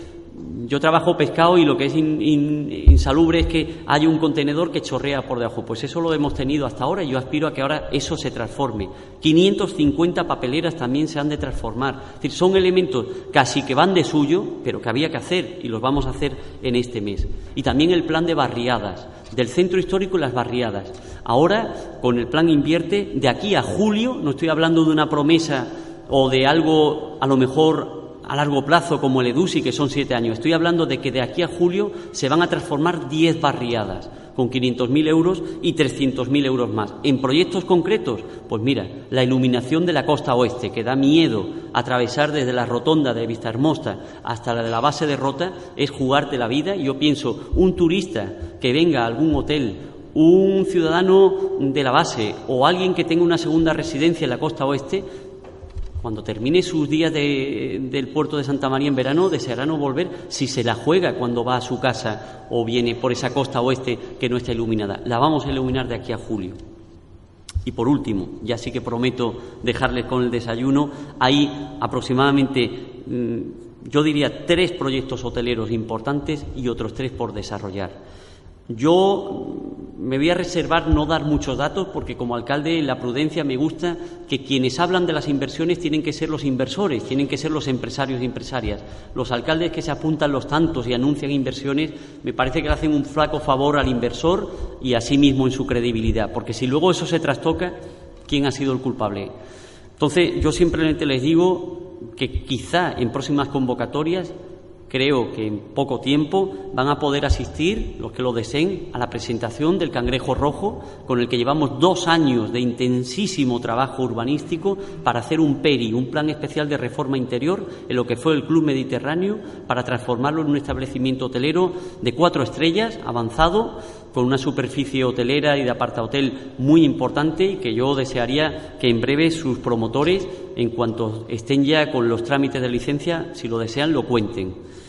yo trabajo pescado y lo que es insalubre es que hay un contenedor que chorrea por debajo. Pues eso lo hemos tenido hasta ahora y yo aspiro a que ahora eso se transforme. 550 papeleras también se han de transformar. Es decir, son elementos casi que van de suyo, pero que había que hacer y los vamos a hacer en este mes. Y también el plan de barriadas, del centro histórico y las barriadas. Ahora, con el plan invierte, de aquí a julio, no estoy hablando de una promesa o de algo a lo mejor a largo plazo como el EDUSI, que son siete años. Estoy hablando de que de aquí a julio se van a transformar diez barriadas con 500.000 euros y 300.000 euros más. En proyectos concretos, pues mira, la iluminación de la costa oeste, que da miedo atravesar desde la rotonda de Vista Hermosa hasta la de la base de Rota, es jugarte la vida. Yo pienso, un turista que venga a algún hotel un ciudadano de la base o alguien que tenga una segunda residencia en la costa oeste cuando termine sus días del puerto de Santa María en verano, deseará no volver si se la juega cuando va a su casa o viene por esa costa oeste que no está iluminada. La vamos a iluminar de aquí a julio. Y por último, ya sí que prometo dejarles con el desayuno, hay aproximadamente, mm, yo diría, tres proyectos hoteleros importantes y otros tres por desarrollar. Yo me voy a reservar no dar muchos datos porque como alcalde la prudencia me gusta que quienes hablan de las inversiones tienen que ser los inversores, tienen que ser los empresarios y empresarias. Los alcaldes que se apuntan los tantos y anuncian inversiones me parece que le hacen un flaco favor al inversor y a sí mismo en su credibilidad, porque si luego eso se trastoca, ¿quién ha sido el culpable? Entonces yo simplemente les digo que quizá en próximas convocatorias Creo que en poco tiempo van a poder asistir, los que lo deseen, a la presentación del cangrejo rojo, con el que llevamos dos años de intensísimo trabajo urbanístico para hacer un PERI, un plan especial de reforma interior, en lo que fue el Club Mediterráneo, para transformarlo en un establecimiento hotelero de cuatro estrellas, avanzado, con una superficie hotelera y de aparta hotel muy importante y que yo desearía que en breve sus promotores, en cuanto estén ya con los trámites de licencia, si lo desean, lo cuenten.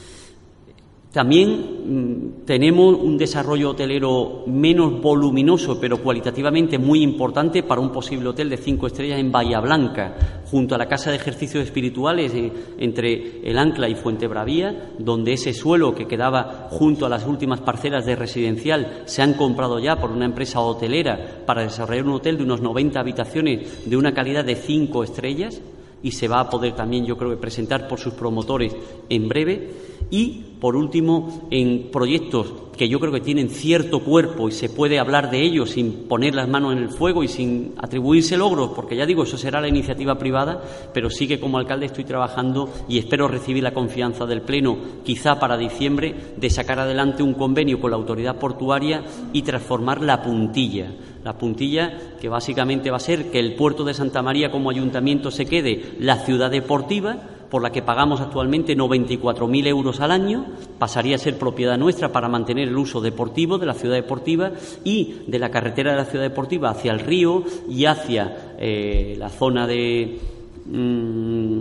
También mm, tenemos un desarrollo hotelero menos voluminoso, pero cualitativamente muy importante para un posible hotel de cinco estrellas en Bahía Blanca, junto a la Casa de Ejercicios Espirituales eh, entre el Ancla y Fuente Bravía, donde ese suelo que quedaba junto a las últimas parcelas de residencial se han comprado ya por una empresa hotelera para desarrollar un hotel de unos 90 habitaciones de una calidad de cinco estrellas y se va a poder también, yo creo, presentar por sus promotores en breve y, por último, en proyectos que yo creo que tienen cierto cuerpo y se puede hablar de ellos sin poner las manos en el fuego y sin atribuirse logros, porque ya digo, eso será la iniciativa privada, pero sí que como alcalde estoy trabajando y espero recibir la confianza del Pleno, quizá para diciembre, de sacar adelante un convenio con la autoridad portuaria y transformar la puntilla. La puntilla que básicamente va a ser que el puerto de Santa María como ayuntamiento se quede la ciudad deportiva, por la que pagamos actualmente 94.000 euros al año, pasaría a ser propiedad nuestra para mantener el uso deportivo de la ciudad deportiva y de la carretera de la ciudad deportiva hacia el río y hacia eh, la zona de, mm,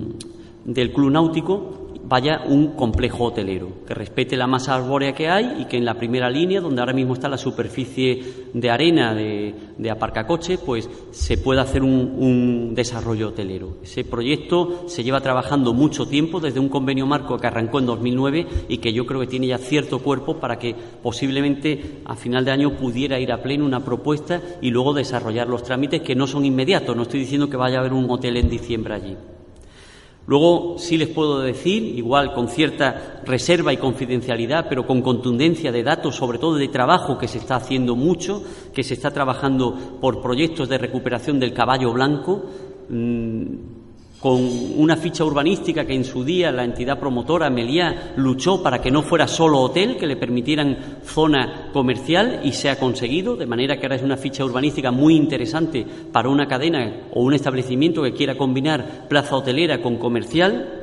del club náutico vaya un complejo hotelero, que respete la masa arbórea que hay y que en la primera línea, donde ahora mismo está la superficie de arena de, de aparcacoche, pues se pueda hacer un, desarrollo hotelero. Ese proyecto se lleva trabajando mucho tiempo, desde un convenio marco que arrancó en 2009 y que yo creo que tiene ya cierto cuerpo para que posiblemente a final de año pudiera ir a pleno una propuesta y luego desarrollar los trámites que no son inmediatos. No estoy diciendo que vaya a haber un hotel en diciembre allí. Luego sí les puedo decir, igual con cierta reserva y confidencialidad, pero con contundencia de datos, sobre todo de trabajo que se está haciendo mucho, que se está trabajando por proyectos de recuperación del caballo blanco. Mm, con una ficha urbanística que en su día la entidad promotora Meliá luchó para que no fuera solo hotel, que le permitieran zona comercial y se ha conseguido, de manera que ahora es una ficha urbanística muy interesante para una cadena o un establecimiento que quiera combinar plaza hotelera con comercial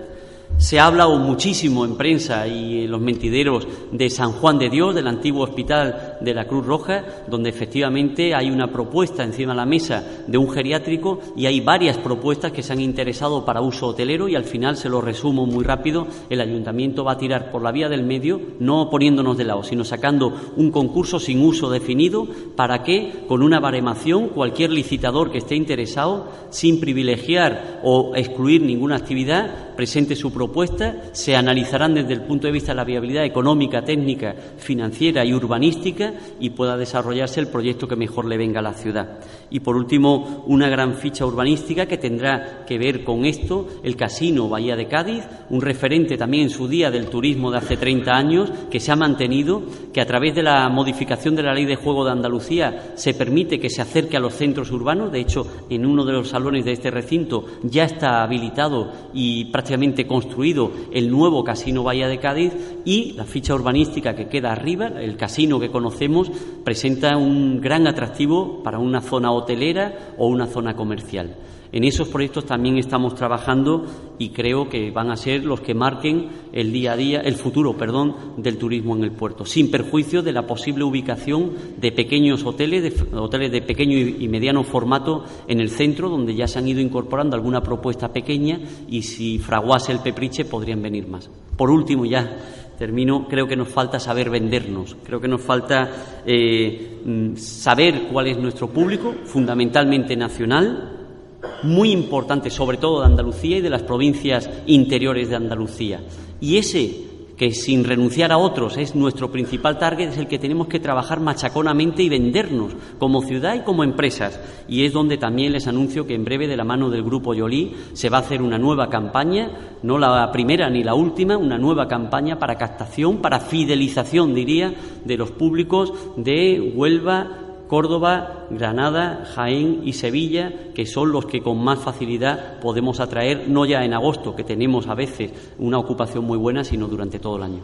se ha hablado muchísimo en prensa y en los mentideros de San Juan de Dios, del antiguo hospital de la Cruz Roja, donde efectivamente hay una propuesta encima de la mesa de un geriátrico y hay varias propuestas que se han interesado para uso hotelero y al final, se lo resumo muy rápido, el ayuntamiento va a tirar por la vía del medio, no poniéndonos de lado, sino sacando un concurso sin uso definido para que, con una baremación, cualquier licitador que esté interesado, sin privilegiar o excluir ninguna actividad, presente su propuesta, se analizarán desde el punto de vista de la viabilidad económica, técnica, financiera y urbanística y pueda desarrollarse el proyecto que mejor le venga a la ciudad. Y por último, una gran ficha urbanística que tendrá que ver con esto, el Casino Bahía de Cádiz, un referente también en su día del turismo de hace 30 años, que se ha mantenido, que a través de la modificación de la Ley de Juego de Andalucía se permite que se acerque a los centros urbanos. De hecho, en uno de los salones de este recinto ya está habilitado y prácticamente construido construido el nuevo Casino Bahía de Cádiz y la ficha urbanística que queda arriba, el casino que conocemos, presenta un gran atractivo para una zona hotelera o una zona comercial. En esos proyectos también estamos trabajando y creo que van a ser los que marquen el día a día, el futuro, perdón, del turismo en el puerto, sin perjuicio de la posible ubicación de pequeños hoteles, de, hoteles de pequeño y mediano formato en el centro, donde ya se han ido incorporando alguna propuesta pequeña y si fraguase el pepriche podrían venir más. Por último, ya termino, creo que nos falta saber vendernos, creo que nos falta eh, mm, saber cuál es nuestro público, fundamentalmente nacional, muy importante, sobre todo de Andalucía y de las provincias interiores de Andalucía. Y ese que sin renunciar a otros es nuestro principal target, es el que tenemos que trabajar machaconamente y vendernos como ciudad y como empresas. Y es donde también les anuncio que en breve, de la mano del Grupo Yolí, se va a hacer una nueva campaña, no la primera ni la última, una nueva campaña para captación, para fidelización, diría, de los públicos de Huelva, Córdoba, Granada, Jaén y Sevilla, que son los que con más facilidad podemos atraer, no ya en agosto, que tenemos a veces una ocupación muy buena, sino durante todo el año.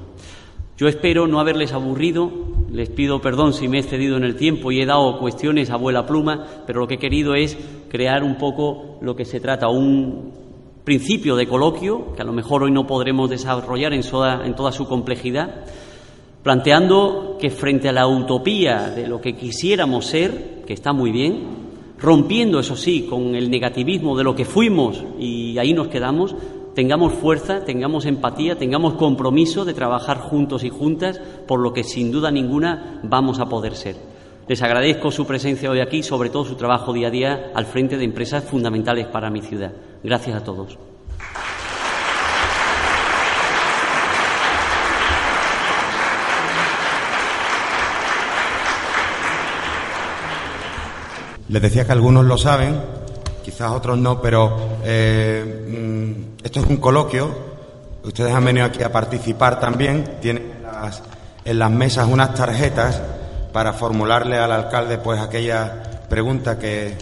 Yo espero no haberles aburrido, les pido perdón si me he excedido en el tiempo y he dado cuestiones a vuela pluma, pero lo que he querido es crear un poco lo que se trata, un principio de coloquio, que a lo mejor hoy no podremos desarrollar en, en toda su complejidad, planteando que frente a la utopía de lo que quisiéramos ser, que está muy bien, rompiendo, eso sí, con el negativismo de lo que fuimos y ahí nos quedamos, tengamos fuerza, tengamos empatía, tengamos compromiso de trabajar juntos y juntas por lo que sin duda ninguna vamos a poder ser. Les agradezco su presencia hoy aquí sobre todo su trabajo día a día al frente de empresas fundamentales para mi ciudad. Gracias a todos. Les decía que algunos lo saben, quizás otros no, pero eh, mm, esto es un coloquio. Ustedes han venido aquí a participar también. Tienen en las, mesas unas tarjetas para formularle al alcalde pues aquella pregunta que,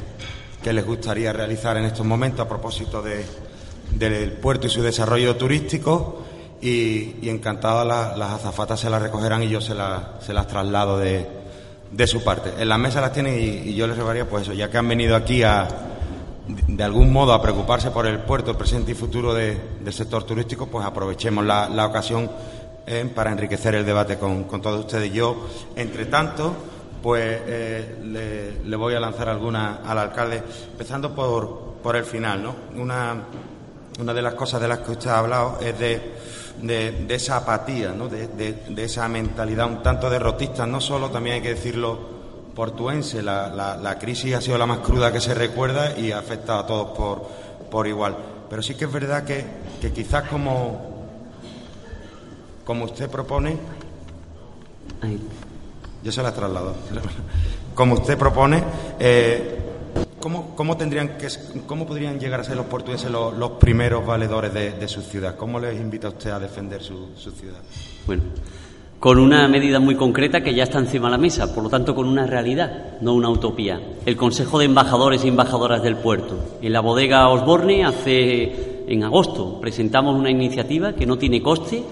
les gustaría realizar en estos momentos a propósito del puerto y su desarrollo turístico. Y, encantado las azafatas se las recogerán y yo se, se las traslado de, de su parte. En la mesa las tienen y, yo les rogaría, pues eso, ya que han venido aquí a, de algún modo, a preocuparse por el puerto, presente y futuro del sector turístico, pues aprovechemos la, ocasión eh, para enriquecer el debate con, todos ustedes. Yo, entre tanto, pues eh, le, voy a lanzar alguna al alcalde, empezando por, por el final, ¿no? Una, una de las cosas de las que usted ha hablado es de de, esa apatía, ¿no? de, esa mentalidad un tanto derrotista, no solo, también hay que decirlo, portuense. La, la, crisis ha sido la más cruda que se recuerda y ha afectado a todos por, por igual. Pero sí que es verdad que, que quizás como, como usted propone, yo se la traslado, (laughs) como usted propone, eh, ¿Cómo, tendrían que, ¿Cómo podrían llegar a ser los portugueses los, primeros valedores de, su ciudad? ¿Cómo les invita usted a defender su, ciudad? Bueno, con una medida muy concreta que ya está encima de la mesa, por lo tanto con una realidad, no una utopía. El Consejo de Embajadores y Embajadoras del Puerto. En la bodega Osborne hace en agosto presentamos una iniciativa que no tiene coste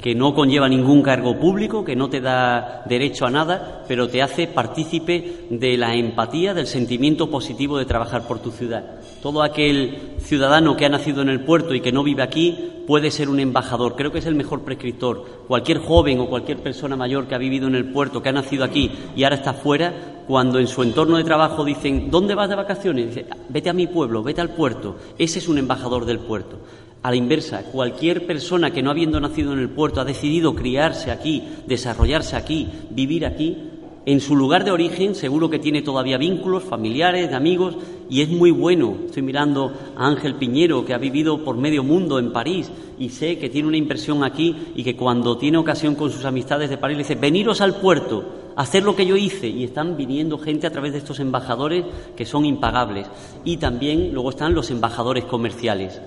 que no conlleva ningún cargo público, que no te da derecho a nada, pero te hace partícipe de la empatía, del sentimiento positivo de trabajar por tu ciudad. Todo aquel ciudadano que ha nacido en el puerto y que no vive aquí puede ser un embajador. Creo que es el mejor prescriptor. Cualquier joven o cualquier persona mayor que ha vivido en el puerto, que ha nacido aquí y ahora está fuera, cuando en su entorno de trabajo dicen, ¿dónde vas de vacaciones? Dice, vete a mi pueblo, vete al puerto. Ese es un embajador del puerto. A la inversa, cualquier persona que no habiendo nacido en el puerto ha decidido criarse aquí, desarrollarse aquí, vivir aquí, en su lugar de origen seguro que tiene todavía vínculos familiares, de amigos, y es muy bueno. Estoy mirando a Ángel Piñero, que ha vivido por medio mundo en París, y sé que tiene una impresión aquí y que cuando tiene ocasión con sus amistades de París le dice, veniros al puerto, hacer lo que yo hice, y están viniendo gente a través de estos embajadores que son impagables. Y también luego están los embajadores comerciales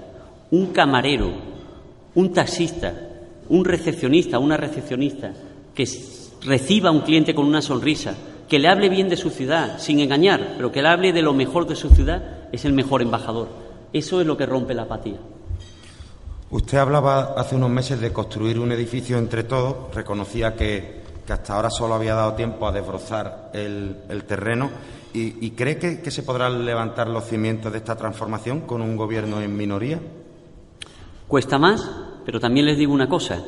un camarero, un taxista, un recepcionista, una recepcionista, que reciba a un cliente con una sonrisa, que le hable bien de su ciudad, sin engañar, pero que le hable de lo mejor de su ciudad, es el mejor embajador. Eso es lo que rompe la apatía. Usted hablaba hace unos meses de construir un edificio entre todos, reconocía que, hasta ahora solo había dado tiempo a desbrozar el, terreno y, cree que se podrán levantar los cimientos de esta transformación con un gobierno en minoría. Cuesta más, pero también les digo una cosa.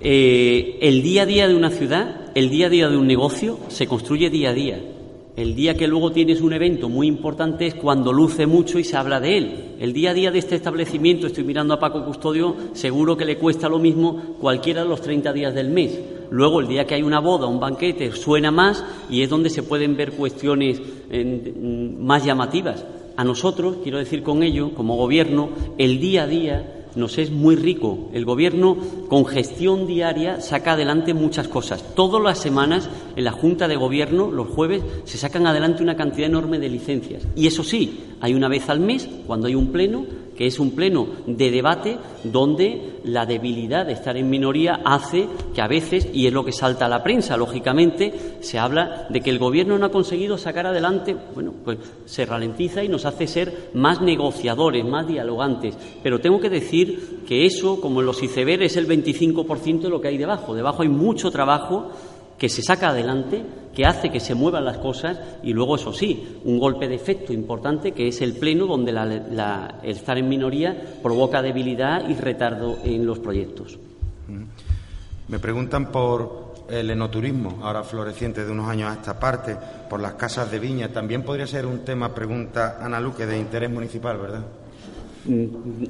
Eh, el día a día de una ciudad, el día a día de un negocio, se construye día a día. El día que luego tienes un evento muy importante es cuando luce mucho y se habla de él. El día a día de este establecimiento, estoy mirando a Paco Custodio, seguro que le cuesta lo mismo cualquiera de los 30 días del mes. Luego, el día que hay una boda, un banquete, suena más y es donde se pueden ver cuestiones más llamativas. A nosotros, quiero decir con ello, como gobierno, el día a día nos es muy rico. El Gobierno, con gestión diaria, saca adelante muchas cosas. Todas las semanas, en la Junta de Gobierno, los jueves, se sacan adelante una cantidad enorme de licencias. Y eso sí, hay una vez al mes, cuando hay un pleno, que es un pleno de debate donde la debilidad de estar en minoría hace que a veces, y es lo que salta a la prensa, lógicamente, se habla de que el Gobierno no ha conseguido sacar adelante, bueno, pues se ralentiza y nos hace ser más negociadores, más dialogantes. Pero tengo que decir que eso, como en los icebergs, es el 25% de lo que hay debajo. Debajo hay mucho trabajo que se saca adelante, que hace que se muevan las cosas y luego, eso sí, un golpe de efecto importante que es el pleno donde el estar en minoría provoca debilidad y retardo en los proyectos. Me preguntan por el enoturismo, ahora floreciente de unos años a esta parte, por las casas de viña. También podría ser un tema, pregunta Ana Luque, de interés municipal, ¿verdad?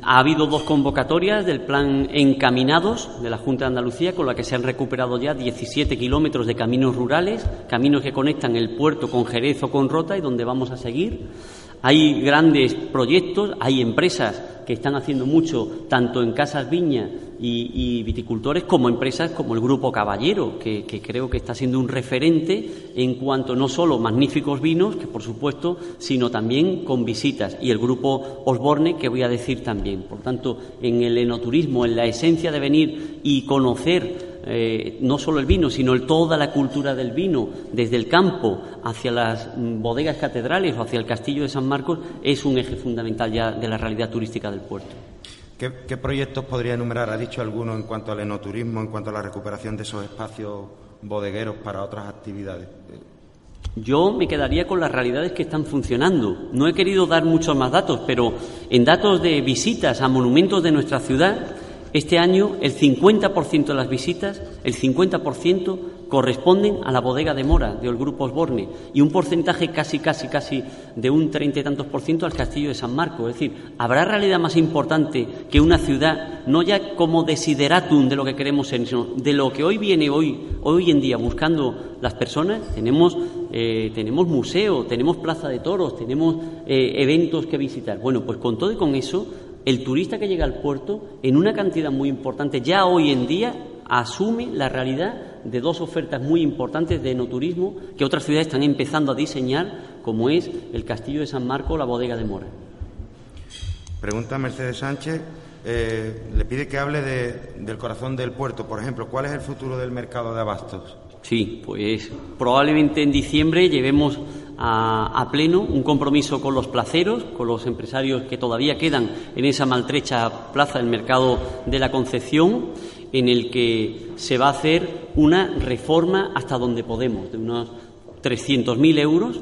Ha habido dos convocatorias del plan Encaminados de la Junta de Andalucía, con la que se han recuperado ya 17 kilómetros de caminos rurales, caminos que conectan el puerto con Jerez o con Rota y donde vamos a seguir. Hay grandes proyectos, hay empresas que están haciendo mucho, tanto en Casas Viña y, viticultores, como empresas como el Grupo Caballero, que, creo que está siendo un referente en cuanto no solo magníficos vinos, que por supuesto, sino también con visitas, y el Grupo Osborne, que voy a decir también. Por tanto, en el enoturismo, en la esencia de venir y conocer eh, no solo el vino, sino toda la cultura del vino, desde el campo hacia las mm, bodegas catedrales o hacia el castillo de San Marcos, es un eje fundamental ya de la realidad turística del puerto. ¿Qué, proyectos podría enumerar? ¿Ha dicho alguno en cuanto al enoturismo, en cuanto a la recuperación de esos espacios bodegueros para otras actividades? Yo me quedaría con las realidades que están funcionando. No he querido dar muchos más datos, pero en datos de visitas a monumentos de nuestra ciudad, este año el 50% de las visitas, el 50% corresponden a la bodega de Mora, del Grupo Osborne, y un porcentaje casi, casi, casi de un treinta y tantos por ciento al Castillo de San Marco. Es decir, ¿habrá realidad más importante que una ciudad, no ya como desideratum de lo que queremos ser, sino de lo que hoy viene, hoy, hoy en día, buscando las personas? Tenemos, eh, tenemos museo, tenemos plaza de toros, tenemos eh, eventos que visitar. Bueno, pues con todo y con eso, el turista que llega al puerto, en una cantidad muy importante, ya hoy en día asume la realidad de dos ofertas muy importantes de enoturismo que otras ciudades están empezando a diseñar, como es el Castillo de San Marco o la Bodega de Mora. Pregunta Mercedes Sánchez, eh, le pide que hable del corazón del puerto, por ejemplo, ¿cuál es el futuro del mercado de abastos? Sí, pues probablemente en diciembre llevemos a, pleno un compromiso con los placeros, con los empresarios que todavía quedan en esa maltrecha plaza del mercado de la Concepción, en el que se va a hacer una reforma hasta donde podemos, de unos 300.000 euros,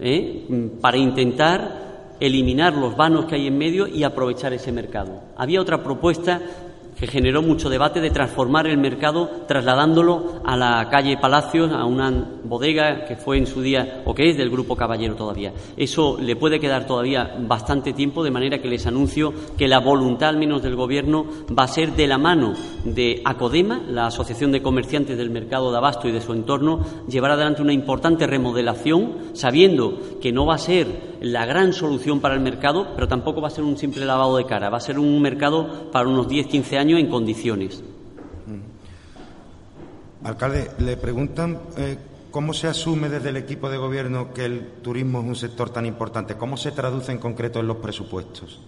¿eh? para intentar eliminar los vanos que hay en medio y aprovechar ese mercado. Había otra propuesta que generó mucho debate de transformar el mercado trasladándolo a la calle Palacios, a una bodega que fue en su día o que es del Grupo Caballero todavía. Eso le puede quedar todavía bastante tiempo, de manera que les anuncio que la voluntad, al menos del Gobierno, va a ser de la mano de ACODEMA, la Asociación de Comerciantes del Mercado de Abasto y de su entorno, llevar adelante una importante remodelación, sabiendo que no va a ser la gran solución para el mercado, pero tampoco va a ser un simple lavado de cara, va a ser un mercado para unos 10-15 años en condiciones. Mm. Alcalde, le preguntan eh, cómo se asume desde el equipo de gobierno que el turismo es un sector tan importante, cómo se traduce en concreto en los presupuestos.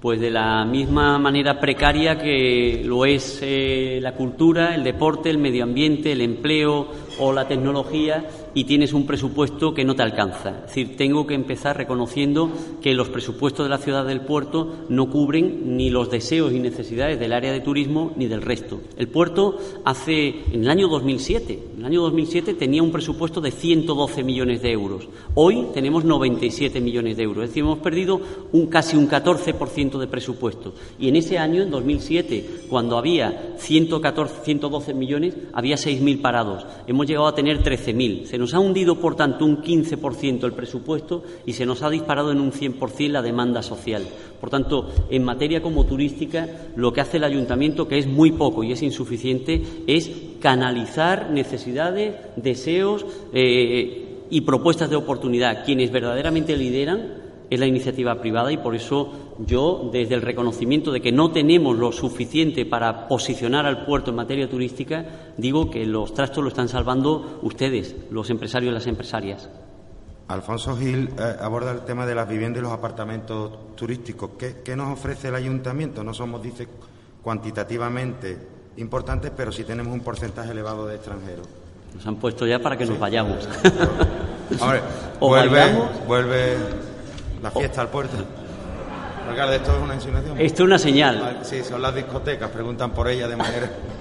Pues de la misma manera precaria que lo es eh, la cultura, el deporte, el medio ambiente, el empleo o la tecnología y tienes un presupuesto que no te alcanza. Es decir, tengo que empezar reconociendo que los presupuestos de la ciudad del puerto no cubren ni los deseos y necesidades del área de turismo ni del resto. El puerto hace, en el año 2007, en el año 2007 tenía un presupuesto de 112 millones de euros. Hoy tenemos 97 millones de euros. Es decir, hemos perdido un, casi un 14% de presupuesto. Y en ese año, en 2007, cuando había 114, 112 millones, había 6.000 parados. Hemos llegado a tener 13.000 nos ha hundido, por tanto, un 15% el presupuesto y se nos ha disparado en un 100% la demanda social. Por tanto, en materia como turística, lo que hace el ayuntamiento, que es muy poco y es insuficiente, es canalizar necesidades, deseos eh, y propuestas de oportunidad. Quienes verdaderamente lideran es la iniciativa privada y por eso yo, desde el reconocimiento de que no tenemos lo suficiente para posicionar al puerto en materia turística, digo que los trastos lo están salvando ustedes, los empresarios y las empresarias. Alfonso Gil eh, aborda el tema de las viviendas y los apartamentos turísticos. ¿Qué, nos ofrece el ayuntamiento? No somos, dice, cuantitativamente importantes, pero sí tenemos un porcentaje elevado de extranjeros. Nos han puesto ya para que nos (laughs) vayamos. vuelve, vuelve la fiesta al puerto. ¿esto es una insinuación? Esto es una señal. Sí, son las discotecas, preguntan por ella de manera... (laughs)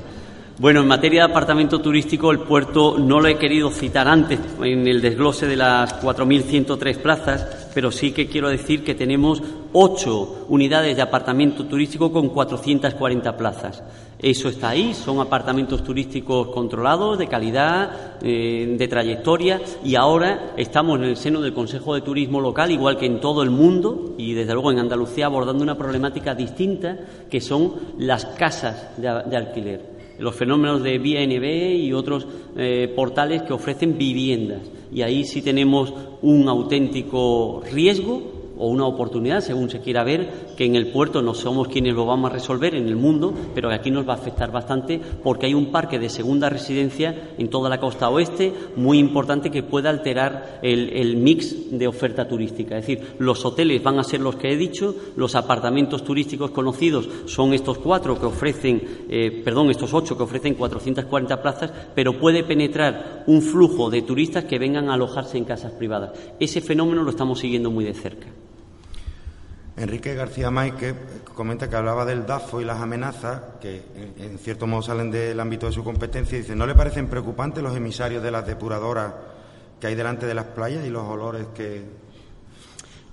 Bueno, en materia de apartamento turístico, el puerto no lo he querido citar antes en el desglose de las 4.103 plazas, pero sí que quiero decir que tenemos ocho unidades de apartamento turístico con 440 plazas. Eso está ahí, son apartamentos turísticos controlados, de calidad, eh, de trayectoria, y ahora estamos en el seno del Consejo de Turismo Local, igual que en todo el mundo, y desde luego en Andalucía, abordando una problemática distinta, que son las casas de, alquiler los fenómenos de BNB y otros eh, portales que ofrecen viviendas. Y ahí sí tenemos un auténtico riesgo o una oportunidad, según se quiera ver, que en el puerto no somos quienes lo vamos a resolver en el mundo, pero aquí nos va a afectar bastante porque hay un parque de segunda residencia en toda la costa oeste muy importante que puede alterar el, mix de oferta turística. Es decir, los hoteles van a ser los que he dicho, los apartamentos turísticos conocidos son estos cuatro que ofrecen, eh, perdón, estos ocho que ofrecen 440 plazas, pero puede penetrar un flujo de turistas que vengan a alojarse en casas privadas. Ese fenómeno lo estamos siguiendo muy de cerca. Enrique García Maike comenta que hablaba del DAFO y las amenazas, que en, cierto modo salen del ámbito de su competencia, y dice, ¿no le parecen preocupantes los emisarios de las depuradoras que hay delante de las playas y los olores que...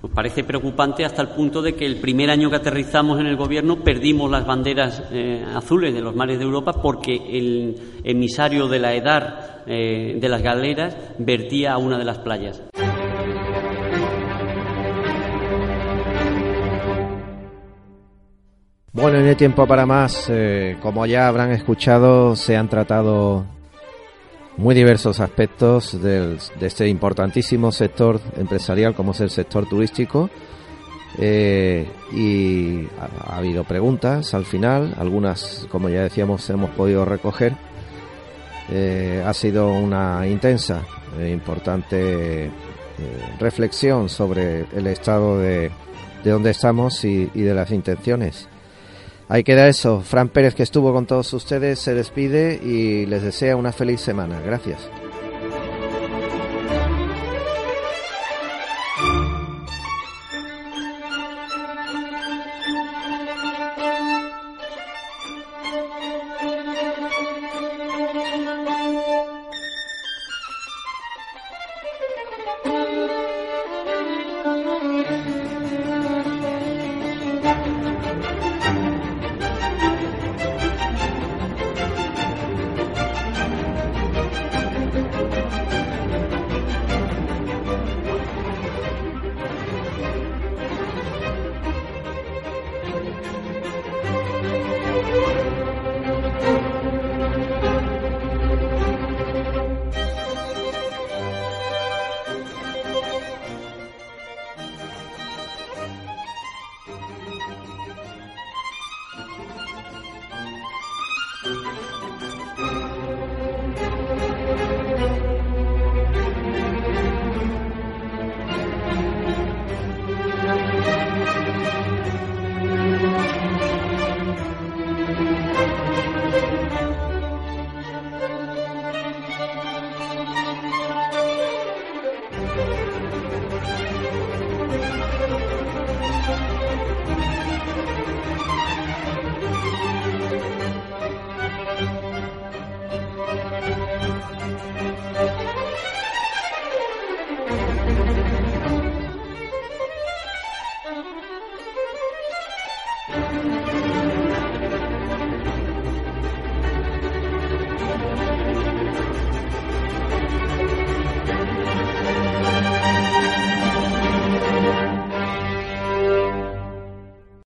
Nos parece preocupante hasta el punto de que el primer año que aterrizamos en el Gobierno perdimos las banderas eh, azules de los mares de Europa porque el emisario de la EDAR eh, de las galeras vertía a una de las playas. Bueno, no hay tiempo para más. Eh, como ya habrán escuchado, se han tratado muy diversos aspectos de este importantísimo sector empresarial como es el sector turístico. Eh, y ha, habido preguntas al final, algunas, como ya decíamos, hemos podido recoger. Eh, ha sido una intensa e importante reflexión sobre el estado de, de donde estamos y de las intenciones. Ahí queda eso. Fran Pérez, que estuvo con todos ustedes, se despide y les desea una feliz semana. Gracias.